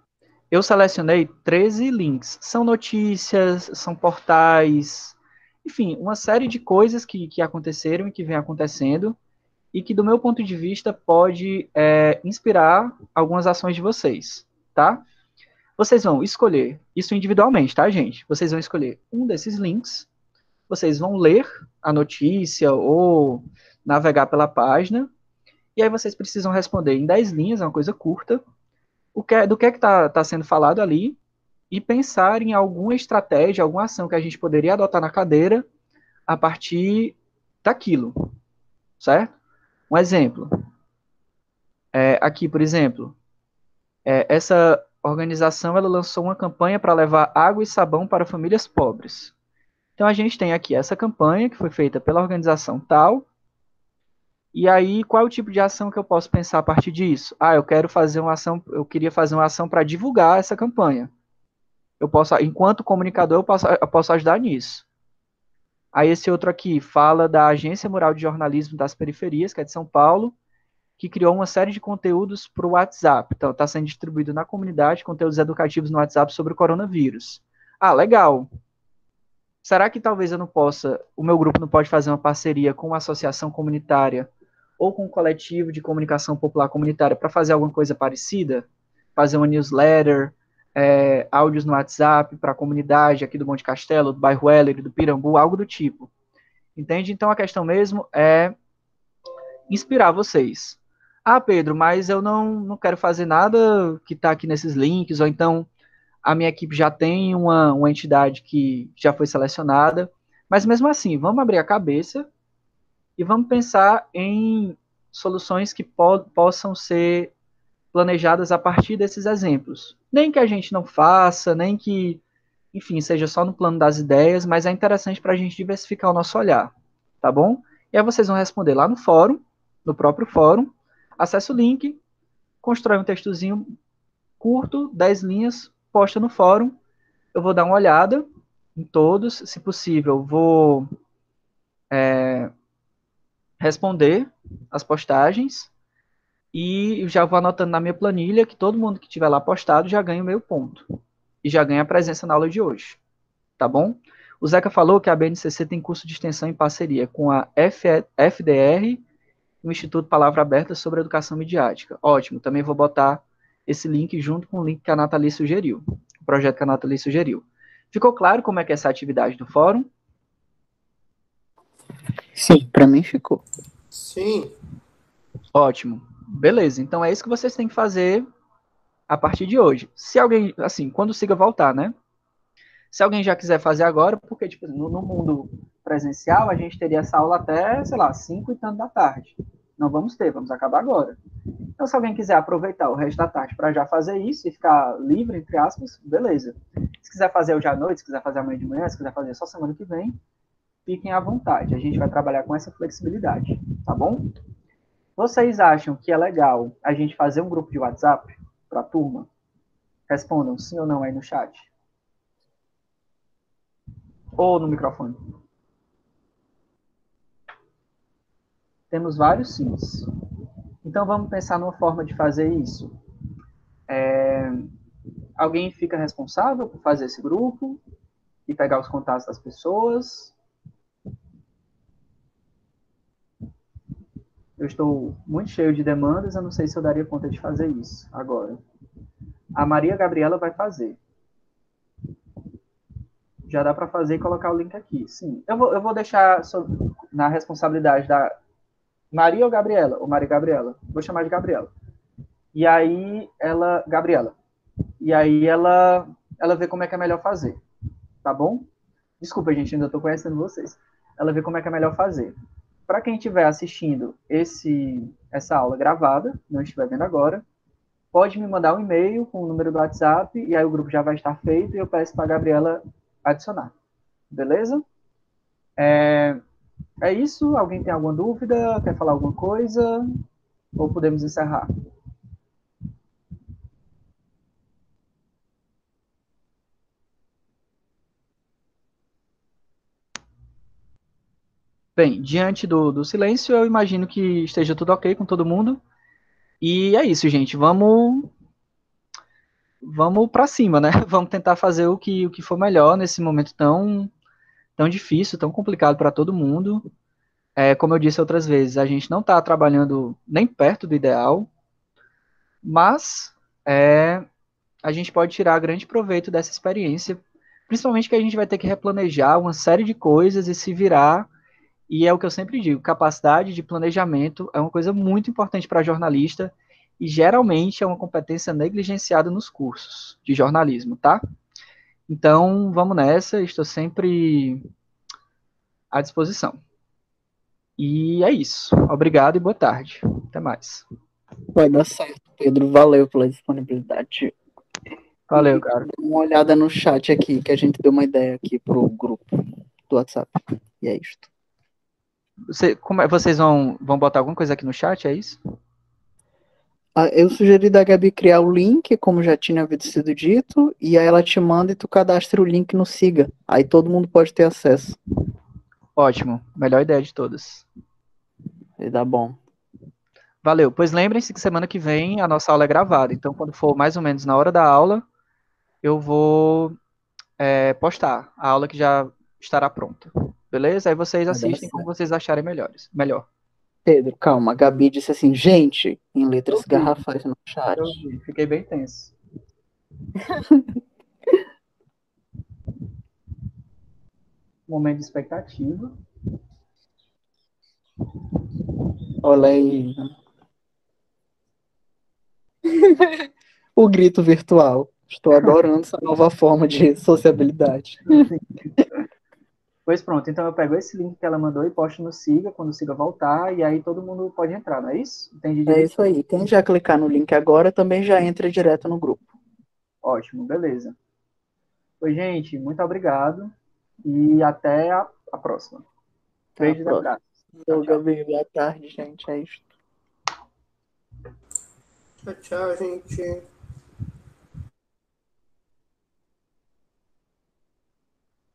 Eu selecionei 13 links. São notícias, são portais, enfim, uma série de coisas que, que aconteceram e que vem acontecendo e que, do meu ponto de vista, pode é, inspirar algumas ações de vocês, tá? Vocês vão escolher isso individualmente, tá, gente? Vocês vão escolher um desses links, vocês vão ler a notícia ou navegar pela página, e aí vocês precisam responder em 10 linhas, é uma coisa curta, o que, é- do que é que está tá sendo falado ali e pensar em alguma estratégia, alguma ação que a gente poderia adotar na cadeira a partir daquilo, certo? Um exemplo. É, aqui, por exemplo, é, essa organização ela lançou uma campanha para levar água e sabão para famílias pobres. Então a gente tem aqui essa campanha que foi feita pela organização tal, E aí, qual é o tipo de ação que eu posso pensar a partir disso? Ah, eu quero fazer uma ação, eu queria fazer uma ação para divulgar essa campanha. Eu posso, enquanto comunicador, eu posso, eu posso ajudar nisso. Aí esse outro aqui fala da Agência Mural de Jornalismo das Periferias, que é de São Paulo, que criou uma série de conteúdos para o WhatsApp. Então, está sendo distribuído na comunidade conteúdos educativos no WhatsApp sobre o coronavírus. Ah, legal. Será que talvez eu não possa, o meu grupo não pode fazer uma parceria com uma associação comunitária ou com um coletivo de comunicação popular comunitária para fazer alguma coisa parecida, fazer uma newsletter, é, áudios no WhatsApp para a comunidade aqui do Monte Castelo, do bairro Heller, do Pirambu, algo do tipo. Entende? Então a questão mesmo é inspirar vocês. Ah, Pedro, mas eu não, não quero fazer nada que está aqui nesses links, ou então a minha equipe já tem uma, uma entidade que já foi selecionada. Mas mesmo assim, vamos abrir a cabeça e vamos pensar em soluções que po possam ser planejadas a partir desses exemplos. Nem que a gente não faça, nem que, enfim, seja só no plano das ideias, mas é interessante para a gente diversificar o nosso olhar, tá bom? E aí vocês vão responder lá no fórum, no próprio fórum, acessa o link, constrói um textozinho curto, 10 linhas, posta no fórum, eu vou dar uma olhada em todos, se possível, vou é, responder as postagens. E já vou anotando na minha planilha que todo mundo que tiver lá postado já ganha o meio ponto. E já ganha a presença na aula de hoje, tá bom? O Zeca falou que a BNCC tem curso de extensão em parceria com a FDR e o Instituto Palavra Aberta sobre Educação Midiática. Ótimo, também vou botar esse link junto com o link que a Nathalie sugeriu, o projeto que a Nathalie sugeriu. Ficou claro como é que é essa atividade do fórum? Sim, para mim ficou. Sim. Ótimo. Beleza, então é isso que vocês têm que fazer a partir de hoje. Se alguém, assim, quando o Siga voltar, né? Se alguém já quiser fazer agora, porque tipo, no, no mundo presencial a gente teria essa aula até, sei lá, 5 e tanto da tarde. Não vamos ter, vamos acabar agora. Então, se alguém quiser aproveitar o resto da tarde para já fazer isso e ficar livre, entre aspas, beleza. Se quiser fazer hoje à noite, se quiser fazer amanhã de manhã, se quiser fazer só semana que vem, fiquem à vontade. A gente vai trabalhar com essa flexibilidade, tá bom? Vocês acham que é legal a gente fazer um grupo de WhatsApp para a turma? Respondam sim ou não aí no chat. Ou no microfone. Temos vários sims. Então vamos pensar numa forma de fazer isso. É, alguém fica responsável por fazer esse grupo e pegar os contatos das pessoas. Eu estou muito cheio de demandas, eu não sei se eu daria conta de fazer isso agora. A Maria Gabriela vai fazer. Já dá para fazer e colocar o link aqui. Sim, eu vou, eu vou deixar na responsabilidade da Maria ou Gabriela? Ou Maria Gabriela? Vou chamar de Gabriela. E aí ela, Gabriela. E aí ela, ela vê como é que é melhor fazer. Tá bom? Desculpa, gente, ainda estou conhecendo vocês. Ela vê como é que é melhor fazer. Para quem estiver assistindo esse, essa aula gravada, não estiver vendo agora, pode me mandar um e-mail com o número do WhatsApp e aí o grupo já vai estar feito e eu peço para a Gabriela adicionar. Beleza? É, é isso? Alguém tem alguma dúvida? Quer falar alguma coisa? Ou podemos encerrar? Bem, diante do, do silêncio, eu imagino que esteja tudo ok com todo mundo. E é isso, gente. Vamos vamos para cima, né? Vamos tentar fazer o que, o que for melhor nesse momento tão, tão difícil, tão complicado para todo mundo. É, como eu disse outras vezes, a gente não está trabalhando nem perto do ideal, mas é, a gente pode tirar grande proveito dessa experiência, principalmente que a gente vai ter que replanejar uma série de coisas e se virar e é o que eu sempre digo: capacidade de planejamento é uma coisa muito importante para jornalista e geralmente é uma competência negligenciada nos cursos de jornalismo, tá? Então, vamos nessa, estou sempre à disposição. E é isso. Obrigado e boa tarde. Até mais. Vai dar certo, Pedro. Valeu pela disponibilidade. Valeu, cara. Dê uma olhada no chat aqui, que a gente deu uma ideia aqui pro grupo do WhatsApp. E é isto. Você, como é- vocês vão, vão botar alguma coisa aqui no chat, é isso? Ah, Eu sugeri da Gabi criar o link, como já tinha sido dito, e aí ela te manda e tu cadastra o link no Siga. Aí todo mundo pode ter acesso. Ótimo, melhor ideia de todas. E dá bom. Valeu. Pois lembrem-se que semana que vem a nossa aula é gravada. Então, quando for mais ou menos na hora da aula, eu vou é, postar a aula que já estará pronta. Beleza? Aí vocês dar assistem como vocês acharem melhores. Melhor. Pedro, calma. A Gabi disse assim, gente, em letras garrafais no chat. Eu vi, fiquei bem tenso. Momento de expectativa. Olha aí. O grito virtual. Estou adorando essa nova forma de sociabilidade. Pois pronto, então eu pego esse link que ela mandou e posto no Siga, quando o Siga voltar, e aí todo mundo pode entrar, não é isso? Entendi É direito? isso aí. Quem já clicar no link agora também já entra direto no grupo. Ótimo, beleza. Pois, gente, muito obrigado e até a, a próxima. Beijos e Gabi, boa tarde, gente. É isso. Tchau, tchau, gente.